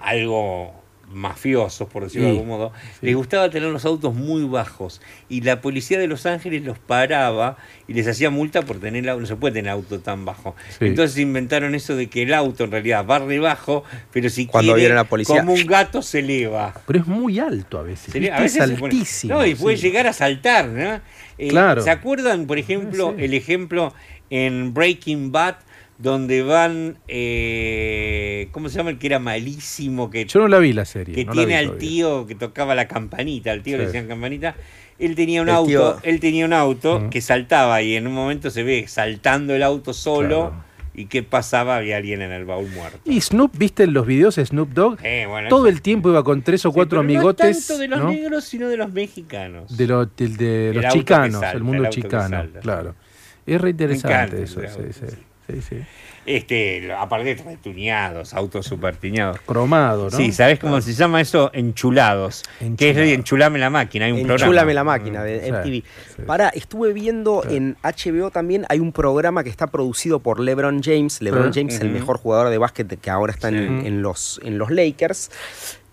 algo mafiosos, por decirlo de Sí, algún modo, sí. les gustaba tener los autos muy bajos. Y la policía de Los Ángeles los paraba y les hacía multa por tener. No se puede tener auto tan bajo. Sí. Entonces inventaron eso de que el auto en realidad va de bajo, pero si Cuando quiere, viene la policía. como un gato se eleva. Pero es muy alto a veces. A veces es altísimo. no, y puede llegar a saltar, ¿no? Eh, Claro. ¿Se acuerdan, por ejemplo, Sí. el ejemplo en Breaking Bad, donde van, eh, ¿cómo se llama? El que era malísimo, que Yo no la vi la serie. que no tiene al todavía. tío que tocaba la campanita, al tío le decían campanita. Él tenía un El auto, tío- él tenía un auto que saltaba y en un momento se ve saltando el auto solo Claro. y qué pasaba, había alguien en el baúl muerto. Y Snoop, ¿viste en los videos de Snoop Dogg? Eh, bueno, Todo eso- el tiempo iba con tres o Sí, cuatro pero no amigotes. tanto de los ¿no? negros, sino de los mexicanos. De, lo- de los chicanos, salta, el mundo el chicano, claro. Es re interesante eso, sí, sí, sí. Este, aparte de tuneados, autos super tuneados. Cromado, ¿no? Sí, ¿sabes cómo se llama eso? Enchulados. Que es Enchulado. de enchulame la máquina, hay un programa. Enchúlame la máquina de Sí, MTV. sí. Pará, estuve viendo Sí. en HBO también, hay un programa que está producido por LeBron James. LeBron. James, el Ujú. mejor jugador de básquet que ahora está en los, en los Lakers.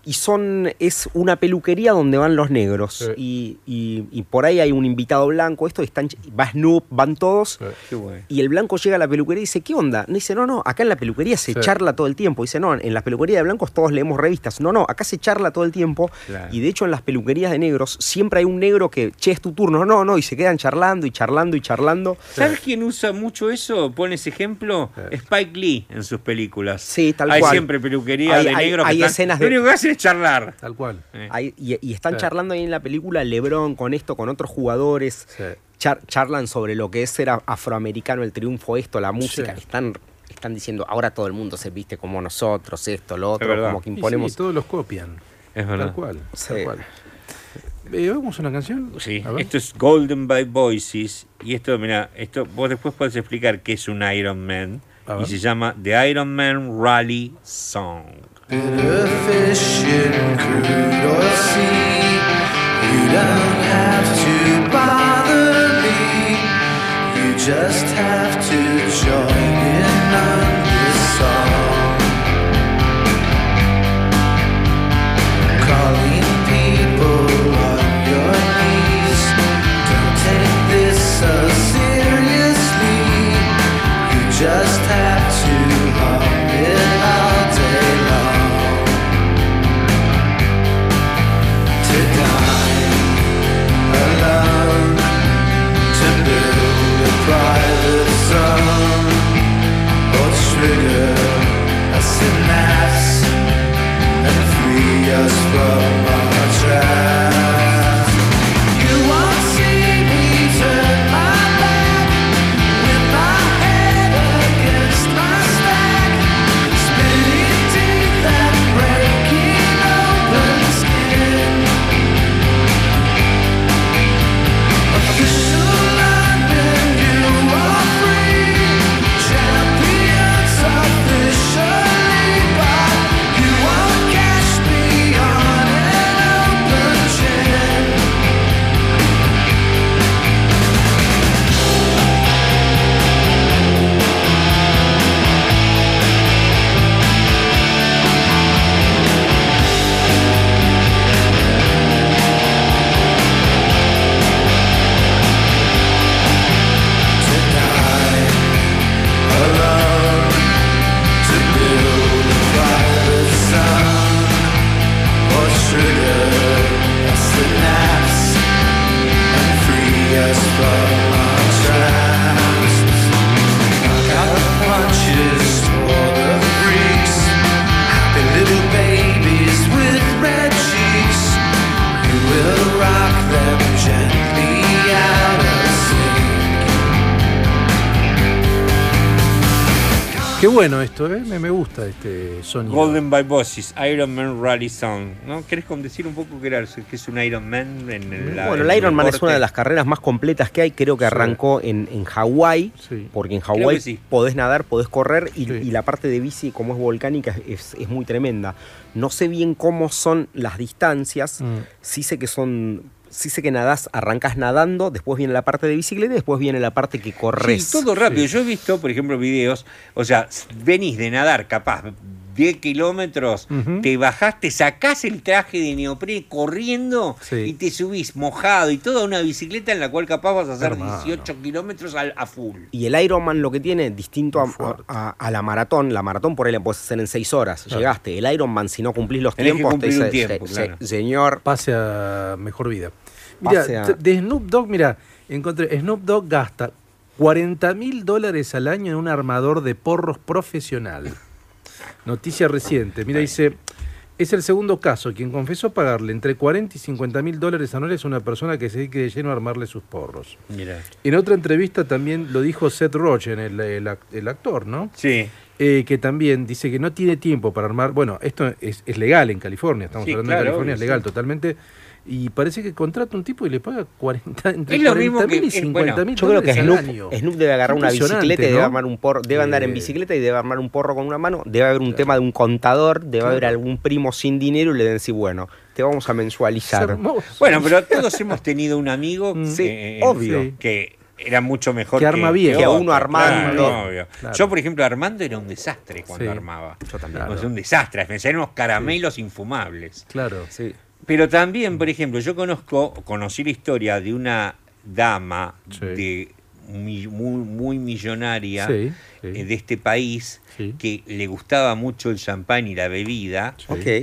Y son, es una peluquería donde van los negros. Sí. Y, y- y por ahí hay un invitado blanco. Esto están, va Snoop, van todos. Sí. Qué bueno. Y el blanco llega a la peluquería y dice, ¿qué onda? No dice, no, no, acá en la peluquería se Sí. charla todo el tiempo. Dice, no, en la peluquería de blancos todos leemos revistas. No, no, acá se charla todo el tiempo. Claro. Y de hecho en las peluquerías de negros siempre hay un negro que, che, es tu turno. No, no, y se quedan charlando y charlando y charlando. ¿Sabes quién usa mucho eso? Pone ese ejemplo. Spike Lee en sus películas. Sí, tal hay cual. siempre peluquería Hay- de hay- negros. que hay están- escenas de- que es charlar. Tal cual. Eh. Y, y están Sí. charlando ahí en la película Lebron con esto, con otros jugadores. Sí. Char- charlan sobre lo que es ser a- afroamericano, el triunfo, esto, la música. Sí. Están, están diciendo, ahora todo el mundo se viste como nosotros, esto, lo otro, como que Y imponemos. sí, todos los copian. Es Tal verdad. cual. Sí. Tal cual. Eh, ¿Vamos a una canción? Sí, esto es Golden by Voices. Y esto, mira, esto vos después podés explicar qué es un Iron Man. Y se llama The Iron Man Rally Song. Bitter fish in crude oil sea. You don't have to bother me. You just have to join in on this song. trigger a synapse and free us from esto, ¿eh? Me, me gusta este sonido. Golden by Bosses, Iron Man Rally Song. ¿no? ¿Querés decir un poco qué era? ¿Qué es un Iron Man en la- Bueno, en el Iron Man es una de las carreras más completas que hay. Creo que arrancó en, en Hawái, Sí. porque en Hawái sí. podés nadar, podés correr y la parte de bici, como es volcánica, es, es muy tremenda. No sé bien cómo son las distancias. Mm. Sí sé que son. Sí sé que nadás, arrancas nadando, después viene la parte de bicicleta y después viene la parte que corres. Sí, todo rápido. Yo he visto, por ejemplo, videos, o sea, venís de nadar capaz 10 kilómetros, te bajás, te sacás el traje de neoprene corriendo Sí. y te subís mojado y toda una bicicleta en la cual capaz vas a hacer Hermano. 18 kilómetros al- a full. Y el Ironman lo que tiene, distinto a, a- a la maratón, la maratón por ahí la puedes hacer en seis horas. Claro. Llegaste. El Ironman, si no cumplís los Tenés tiempos, te dice, tiempo, "Se- claro. se- señor, Pase a mejor vida. Mira, a- de Snoop Dogg, mira, encontré, Snoop Dogg gasta 40 mil dólares al año en un armador de porros profesional. Noticia reciente. Mira, dice, es el segundo caso. Quien confesó pagarle entre 40 y 50 mil dólares anuales a una persona que se dedique de lleno a armarle sus porros. Mira. En otra entrevista también lo dijo Seth Rogen, el, el ac- el actor, ¿no? Sí. Eh, que también dice que no tiene tiempo para armar. Bueno, esto es, es legal en California, estamos Sí, hablando claro, de California, es legal sí. totalmente. Y parece que contrata un tipo y le paga 40, entre Es lo mismo 40 mil y es- 50 bueno, mil yo creo que Snoop, año. Snoop debe agarrar una bicicleta y debe, ¿no? armar un porro, debe andar en Eh, bicicleta y debe armar un porro con una mano. Debe haber un tema de un contador, debe haber algún primo sin dinero y le deben decir, bueno, te vamos a mensualizar. Bueno, pero todos hemos tenido un amigo Mm. Sí, eh, obvio. Sí. que era mucho mejor Que arma bien. Que a uno armando. claro, obvio. Claro. Yo, por ejemplo, armando era un desastre cuando Sí. armaba. Yo también. O sea, un desastre. Me salían unos caramelos infumables. Claro. Sí. Pero también, por ejemplo, yo conozco, conocí la historia de una dama Sí. de mi- muy, muy millonaria Sí, sí. eh, de este país Sí. que le gustaba mucho el champán y la bebida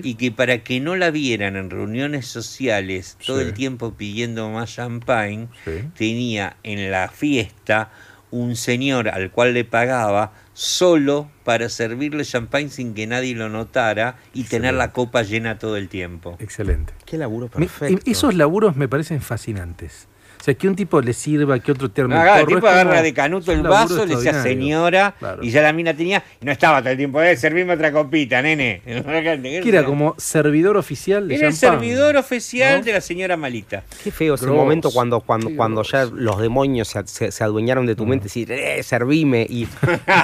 y que para que no la vieran en reuniones sociales todo Sí. el tiempo pidiendo más champán, Sí. tenía en la fiesta un señor al cual le pagaba solo para servirle champán sin que nadie lo notara y tener la copa llena todo el tiempo. Excelente. Qué laburo Me- perfecto. y esos laburos me parecen fascinantes. O sea, que un tipo le sirva, que otro te arme el Agarra, tipo de canuto el vaso, le decía señora, Claro. y ya la mina tenía, y no estaba todo el tiempo, eh, servirme otra copita, nene. (laughs) Que era como servidor oficial de Era el servidor oficial ¿no? de la señora Malita. Qué feo ese Gross. momento cuando, cuando, Qué cuando ya los demonios se, se- se adueñaron de tu mente y decir, eh, servime. Y, y,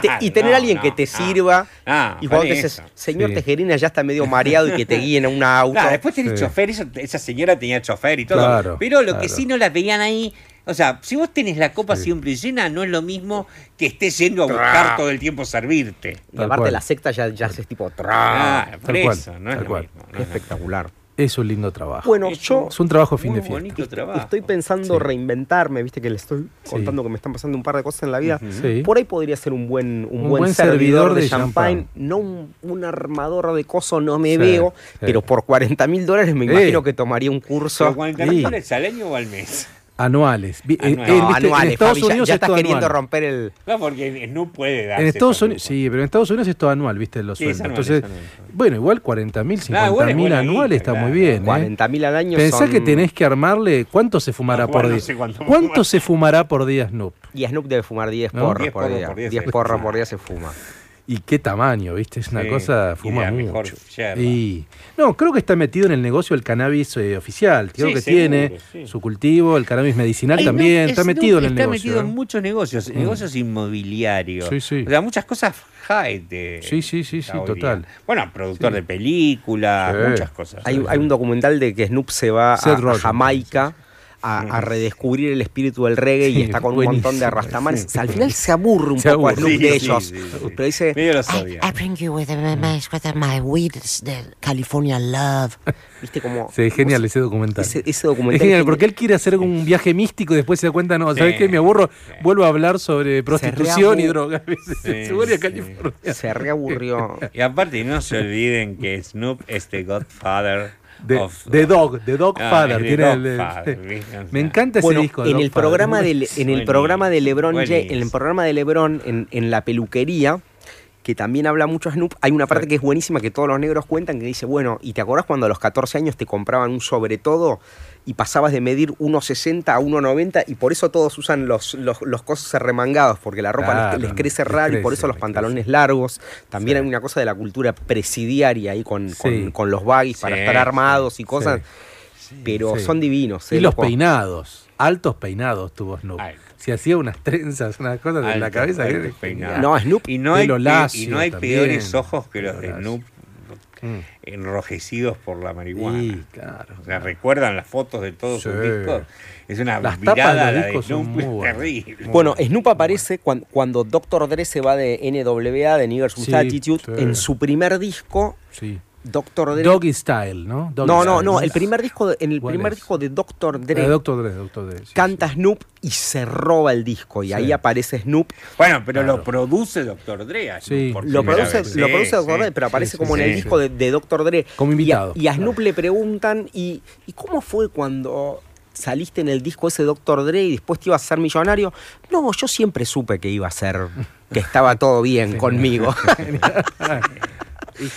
te- (laughs) y tener No, a alguien no, que te no. sirva. Ah, y cuando te dices, señor Sí. Tejerina ya está medio mareado y que te guíen a un (laughs) auto. Claro, después tenés Sí. chofer, eso- esa señora tenía chofer y todo. Claro, pero lo que sí no la veían ahí. O sea, si vos tenés la copa Sí. siempre llena, no es lo mismo que estés yendo a buscar todo el tiempo servirte. y Tal aparte cual. la secta ya, ya es tipo... Ah, por tal cual, eso, no es tal lo cual. mismo. no Qué es lo mismo. espectacular. Es un lindo trabajo. Bueno, Es yo es un trabajo fin Muy de fiesta. bonito trabajo. estoy pensando Sí. reinventarme, viste que le estoy Sí. contando que me están pasando un par de cosas en la vida. Sí. Por ahí podría ser un buen, un Un buen, buen servidor, servidor de, de champagne. champán. No un, un armador de coso, no me Sí, veo, sí. pero por 40 mil dólares me imagino que tomaría un curso. ¿Pero 40 Sí. mil dólares al año o al mes? Anuales. Vi- en- Anuales. No, viste, en anuales, Estados Fabi, ya- Unidos ya, es estás todo queriendo anual. romper el... No, porque no puede dar. En Estados Unidos, sí, pero en Estados Unidos es todo anual, viste, los Sí, anual, Entonces, bueno, igual 40 mil, Ah, 50 igual es mil buena anuales guita, está claro. muy bien. ¿eh? 40 mil al año Pensá son- que tenés que armarle. ¿Cuánto se fumará No, por bueno, día? no sé cuánto- ¿Cuánto se fumará por día Snoop? Y Snoop debe fumar 10 ¿No? porros 10 por porros día. por día 10 se porros fuma. por día se fuma. ¿Y qué tamaño, viste? Es una Sí, cosa, fuma mejor mucho. Y, no, creo que está metido en el negocio del cannabis eh, oficial. Creo Sí, que seguro, tiene sí. su cultivo, el cannabis medicinal Ay, también. no, está metido en el está negocio. metido en ¿eh? muchos negocios, Mm. negocios inmobiliarios. Sí, sí. O sea, muchas cosas high de. Sí, sí, sí, sí, total. Bueno, productor Sí. de películas, Sí. muchas cosas. Hay, hay un documental de que Snoop se va a, Seth a Rogen, Jamaica a, a redescubrir el espíritu del reggae Sí, y está con un montón de rastamanes. sí. O sea, al final se aburre un Se poco aburre. Snoop Sí, de sí, ellos. sí, sí. Pero dice, I, odia. I bring you with my, my, with my weed, the California love. viste como... Sí, genial ese documental. Ese, ese Es documental... genial, tiene- porque él quiere hacer un viaje místico y después se da cuenta, no, ¿sabes Sí, qué? Me aburro, sí. vuelvo a hablar sobre prostitución y drogas. (laughs) se vuelve a sí. California. Se reaburrió. Y aparte, no se olviden que Snoop es the godfather Of. The Dog, The Dog Ah, Father. The tiene Dog el- (laughs) Me encanta ese Bueno, disco. En el programa de, en el programa de LeBron en el programa de LeBron en, en la peluquería que también habla mucho Snoop, hay una parte Sí. que es buenísima que todos los negros cuentan que dice, bueno, ¿y te acordás cuando a los 14 años te compraban un sobre todo y pasabas de medir 1,60 a 1,90 y por eso todos usan los, los, los cosos remangados, porque la ropa les- Claro, les, crece les raro y por eso los pantalones largos. También hay una cosa de la cultura presidiaria ahí con, Sí. con, con los baggies para Sí, estar armados y cosas, sí. pero Sí. son divinos. Y eh, los peinados, altos peinados tuvo Snoop. Alto. Si hacía unas trenzas, unas cosas en la cabeza. que alto genial. No, Snoop. Y no hay, y no hay peores ojos que los de. Snoop Mm. enrojecidos por la marihuana. Sí, claro. O sea, ¿recuerdan las fotos de todos sus discos? Es una Las de la de discos son Snoop muy es buenas. terrible. Bueno, Snoop aparece cuando, cuando Dr. Dre se va de NWA, de New York Sí, Attitude, sí. en su primer disco, Sí. Dr. Dre... Doggy Style, ¿no? Doggy no, no, Style, no, el primer disco, de- en el ¿Cuál primer es? disco de Dr. Dre, Eh, Doctor Dre, Doctor Dre. sí, canta sí. Snoop y se roba el disco y Sí. ahí aparece Snoop. Bueno, pero Claro. lo produce Dr. Dre. a Snoop Sí. por Lo produce, lo produce sí. Dre, pero aparece sí, como en sí. el disco de, de Dr. Dre. Como invitado. Y a, y a Snoop le preguntan, ¿y, ¿y cómo fue cuando saliste en el disco ese Dr. Dre y después te ibas a ser millonario? No, yo siempre supe que iba a ser, que estaba todo bien (laughs) conmigo. (laughs)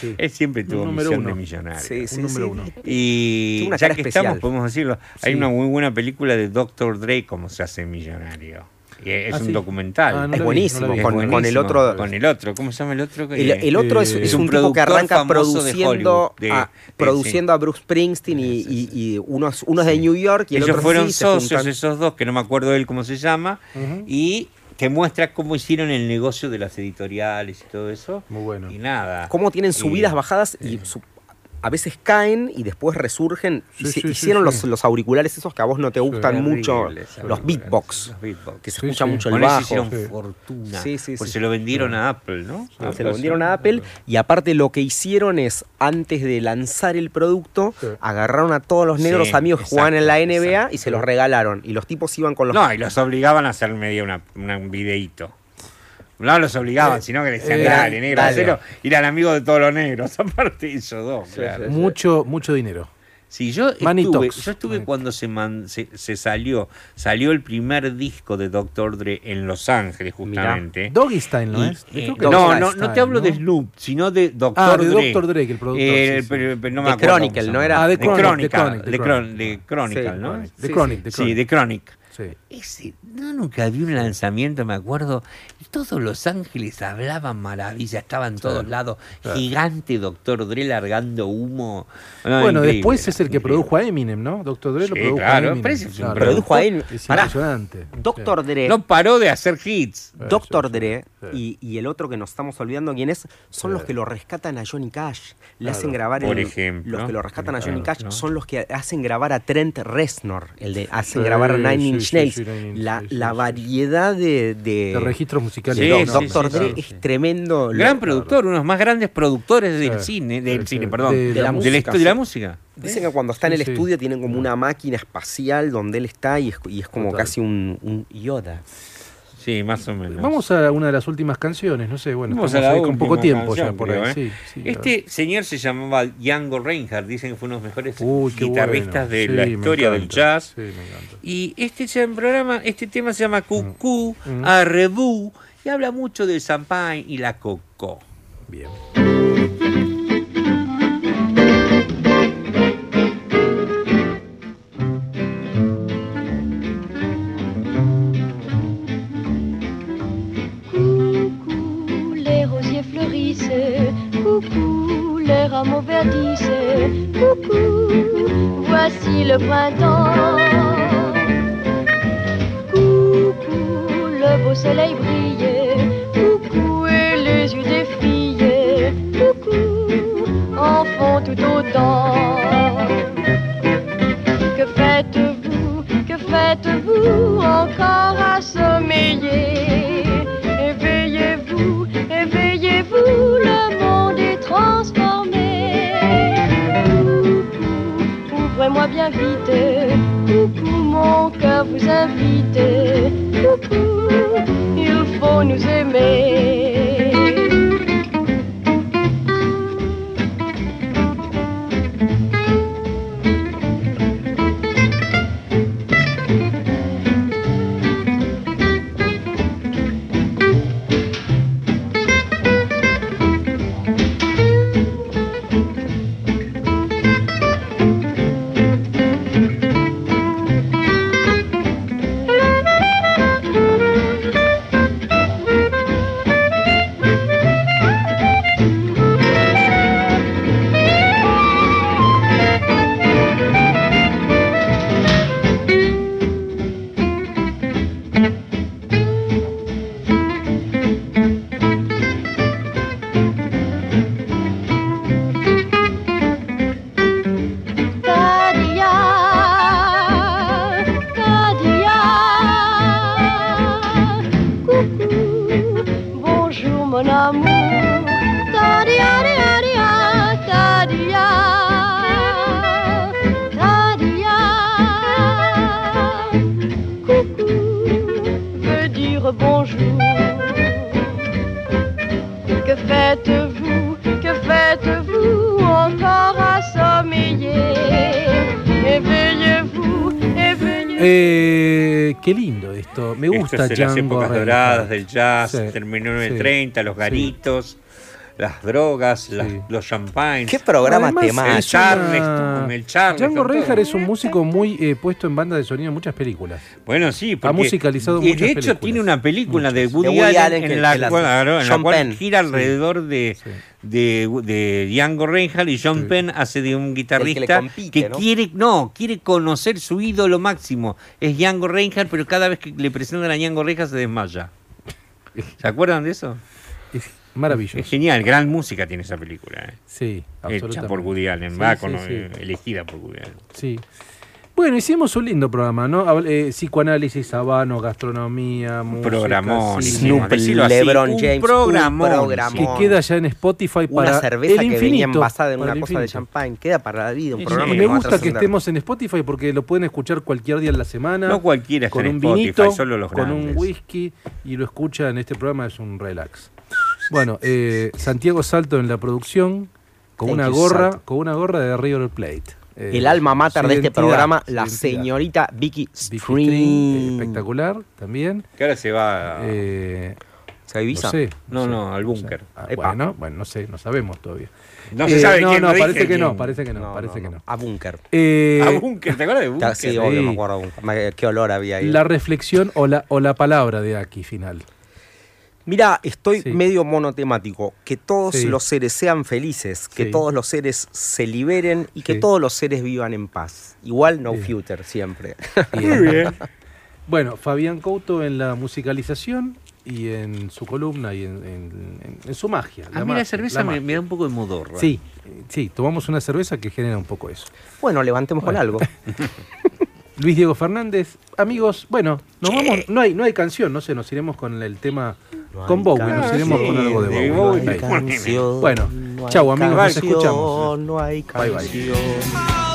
Sí. Él siempre tuvo Un número misión uno. de millonario. Sí, sí, Un número sí. uno. Y una ya que especial. estamos, podemos decirlo, hay una muy buena película de Dr. Dre, cómo se hace millonario. Es Ah, un sí. documental. Ah, no Es vi, buenísimo, no. Es con- con el otro- Con el otro, ¿cómo se llama el otro? El, el otro es, Eh, es es un, un tipo que arranca de produciendo, de- a, de- produciendo a Bruce Springsteen y, y- y unos, unos de New York y el Ellos otro fueron se socios, esos dos, que no me acuerdo él cómo se llama, y te muestra cómo hicieron el negocio de las editoriales y todo eso. Muy bueno. Y nada. Cómo tienen Y- subidas, bajadas y su- a veces caen y después resurgen. Sí, sí, sí, hicieron sí. Los, los auriculares esos que a vos no te gustan mucho, los beatbox, Los beatbox. que se escucha mucho el bajo. hicieron fortuna. Sí, sí, sí. se lo vendieron a Apple, ¿no? Ah, Se lo vendieron a Apple y aparte lo que hicieron es, antes de lanzar el producto, agarraron a todos los negros amigos que jugaban en la exacto, NBA y se los regalaron. Y los tipos iban con los... No, y los obligaban a hacer medio una, una- un videíto. No los obligaban, Eh, sino que le decían, eh, dale, negro, dale. eran amigos de todos los negros, (laughs) aparte de ellos dos, Sí, claro. sí, Mucho, mucho dinero. Sí, yo Money estuve, talks. yo estuve Money cuando se, man- se, se salió, salió el primer disco de Dr. Dre en Los Ángeles, justamente. Doggy Style, ¿no Y, es? eh, no, no, no te hablo de ¿no? Snoop, sino de Dr. Ah, de Dre. Dr. Dre, que el productor, Eh, sí, sí. pero- pero no De me acuerdo Chronicle, ¿no era? Ah, de de Chronic, Chronicle, de Chronic, de de Chron- Chronic. de Chronicle, Sí, ¿no? De Sí, Chronic, sí. de Chronic. de Chronic. Sí. Ese, no, nunca vi un lanzamiento, me acuerdo. Todos Los Ángeles hablaban maravilla, estaba en todos lados. Gigante Doctor Dre largando humo. No, bueno, increíble, después es el que increíble. produjo a Eminem, ¿no? Doctor Dre lo produjo claro, a Eminem. es un Claro. Produjo a Eminem. Es Pará. impresionante. Doctor Dre, No paró de hacer hits. Doctor Sí, sí, Dre y, y el otro que nos estamos olvidando quién es, son los que lo rescatan a Johnny Cash. Le Claro. hacen grabar Por el- ejemplo. Los que lo rescatan a Johnny Cash ¿no? son los que hacen grabar a Trent Reznor, el de hacen Sí, grabar a Nine Inch sí, Nails. sí, Nine Inch, la, variedad de, de, De registros musicales. Sí, Doctor sí, Dre sí, es tremendo. Gran Lo- productor, uno de los más grandes productores del Sí, cine, del sí, cine, sí. perdón, De la de música, de la música. Dicen que cuando está en el sí. estudio tienen como una máquina espacial donde él está y es, y es como Total. casi un, un Yoda. Sí, más o menos. Vamos a una de las últimas canciones, no sé, bueno, Vamos a la ahí con poco tiempo canción, ya por creo, ahí. ¿eh? Sí, sí, este señor se llamaba Django Reinhardt, dicen que fue uno de los mejores Uy, guitarristas bueno. de Sí, la historia del jazz. Me. Y este programa, este tema se llama Cucú, Mm. Arrebú, y habla mucho del champagne y la coco. Bien. Rameaux verdissent. Coucou, voici le printemps. Coucou, le beau soleil brille. Coucou, et les yeux des filles. Coucou, en font tout autant. Que faites-vous, que faites-vous encore à sommeiller? Éveillez-vous, éveillez-vous, le bien vite. Coucou, mon cœur vous invite. Coucou, il faut nous aimer. De las épocas Reinhardt. doradas del jazz, Sí, terminó en sí, el 30, los sí. Las drogas, las- los champagnes. ¿Qué programa Además, temático? El Charleston, el Charleston. Django. Reinhardt es un músico muy eh, puesto en banda de sonido en muchas películas. Bueno, sí, porque musicalizado y muchas de hecho películas. tiene una película de Woody, De Woody Allen, Allen que- en la, que la- cual, claro, en la John cual Penn. gira alrededor de, de, de Django Reinhardt y John Penn hace de un guitarrista compite, que ¿no? quiere no quiere conocer su ídolo máximo es Django Reinhardt pero cada vez que le presentan a Django Reinhardt se desmaya ¿se acuerdan de eso? Es maravilloso. es genial gran música tiene esa película ¿eh? Sí, hecha absolutamente. por Woody Allen Sí, va sí, con- sí. eh, elegida por Woody Allen Sí. Bueno, hicimos un lindo programa, ¿no? Eh, psicoanálisis, habano, gastronomía, música, programón. Snoop, así, LeBron un James, programón. un programón. que queda ya en Spotify para una cerveza el que infinito. venía envasada en una cosa de champán. Queda para la vida un programa Y me gusta que estemos en Spotify porque lo pueden escuchar cualquier día en la semana. No cualquiera está con en un Spotify, vinito, solo los con un whisky y lo escuchan. Este programa es un relax. Bueno, eh, Santiago Salto en la producción con Thank una gorra, Salto. con una gorra de River Plate. Eh, El alma mater de este programa, la señorita Vicky Vicky String. Espectacular también. que ahora se va a- Eh, ¿Se Ibiza? no sé. no sé, no al sé. búnker Ah, Epa. bueno, bueno, no sé, no sabemos todavía. no se Eh, sabe no, quién no, parece que no, parece que no, parece que no. A Bunker. Eh, a búnker ¿te acuerdas de búnker? Sí, obvio, sí. me acuerdo. de Bunker. Me- Qué olor había ahí. la reflexión o la, o la palabra de aquí final. Mira, estoy Sí. medio monotemático. Que todos Sí. los seres sean felices, que Sí. todos los seres se liberen y que Sí. todos los seres vivan en paz. Igual no Bien. future siempre. Muy bien. Bueno, Fabián Couto en la musicalización y en su columna y en, en- en- en su magia. a mí magia, la cerveza me, da un poco de modorra Sí, eh, sí, tomamos una cerveza que genera un poco eso. bueno, levantemos Bueno. con algo. (laughs) Luis Diego Fernández, amigos, bueno, nos vamos, no hay, no hay canción, no sé, nos iremos con el tema con Bowie, nos iremos con algo de Bowie. Bueno, chau, amigos, nos escuchamos. No hay Bye, bye.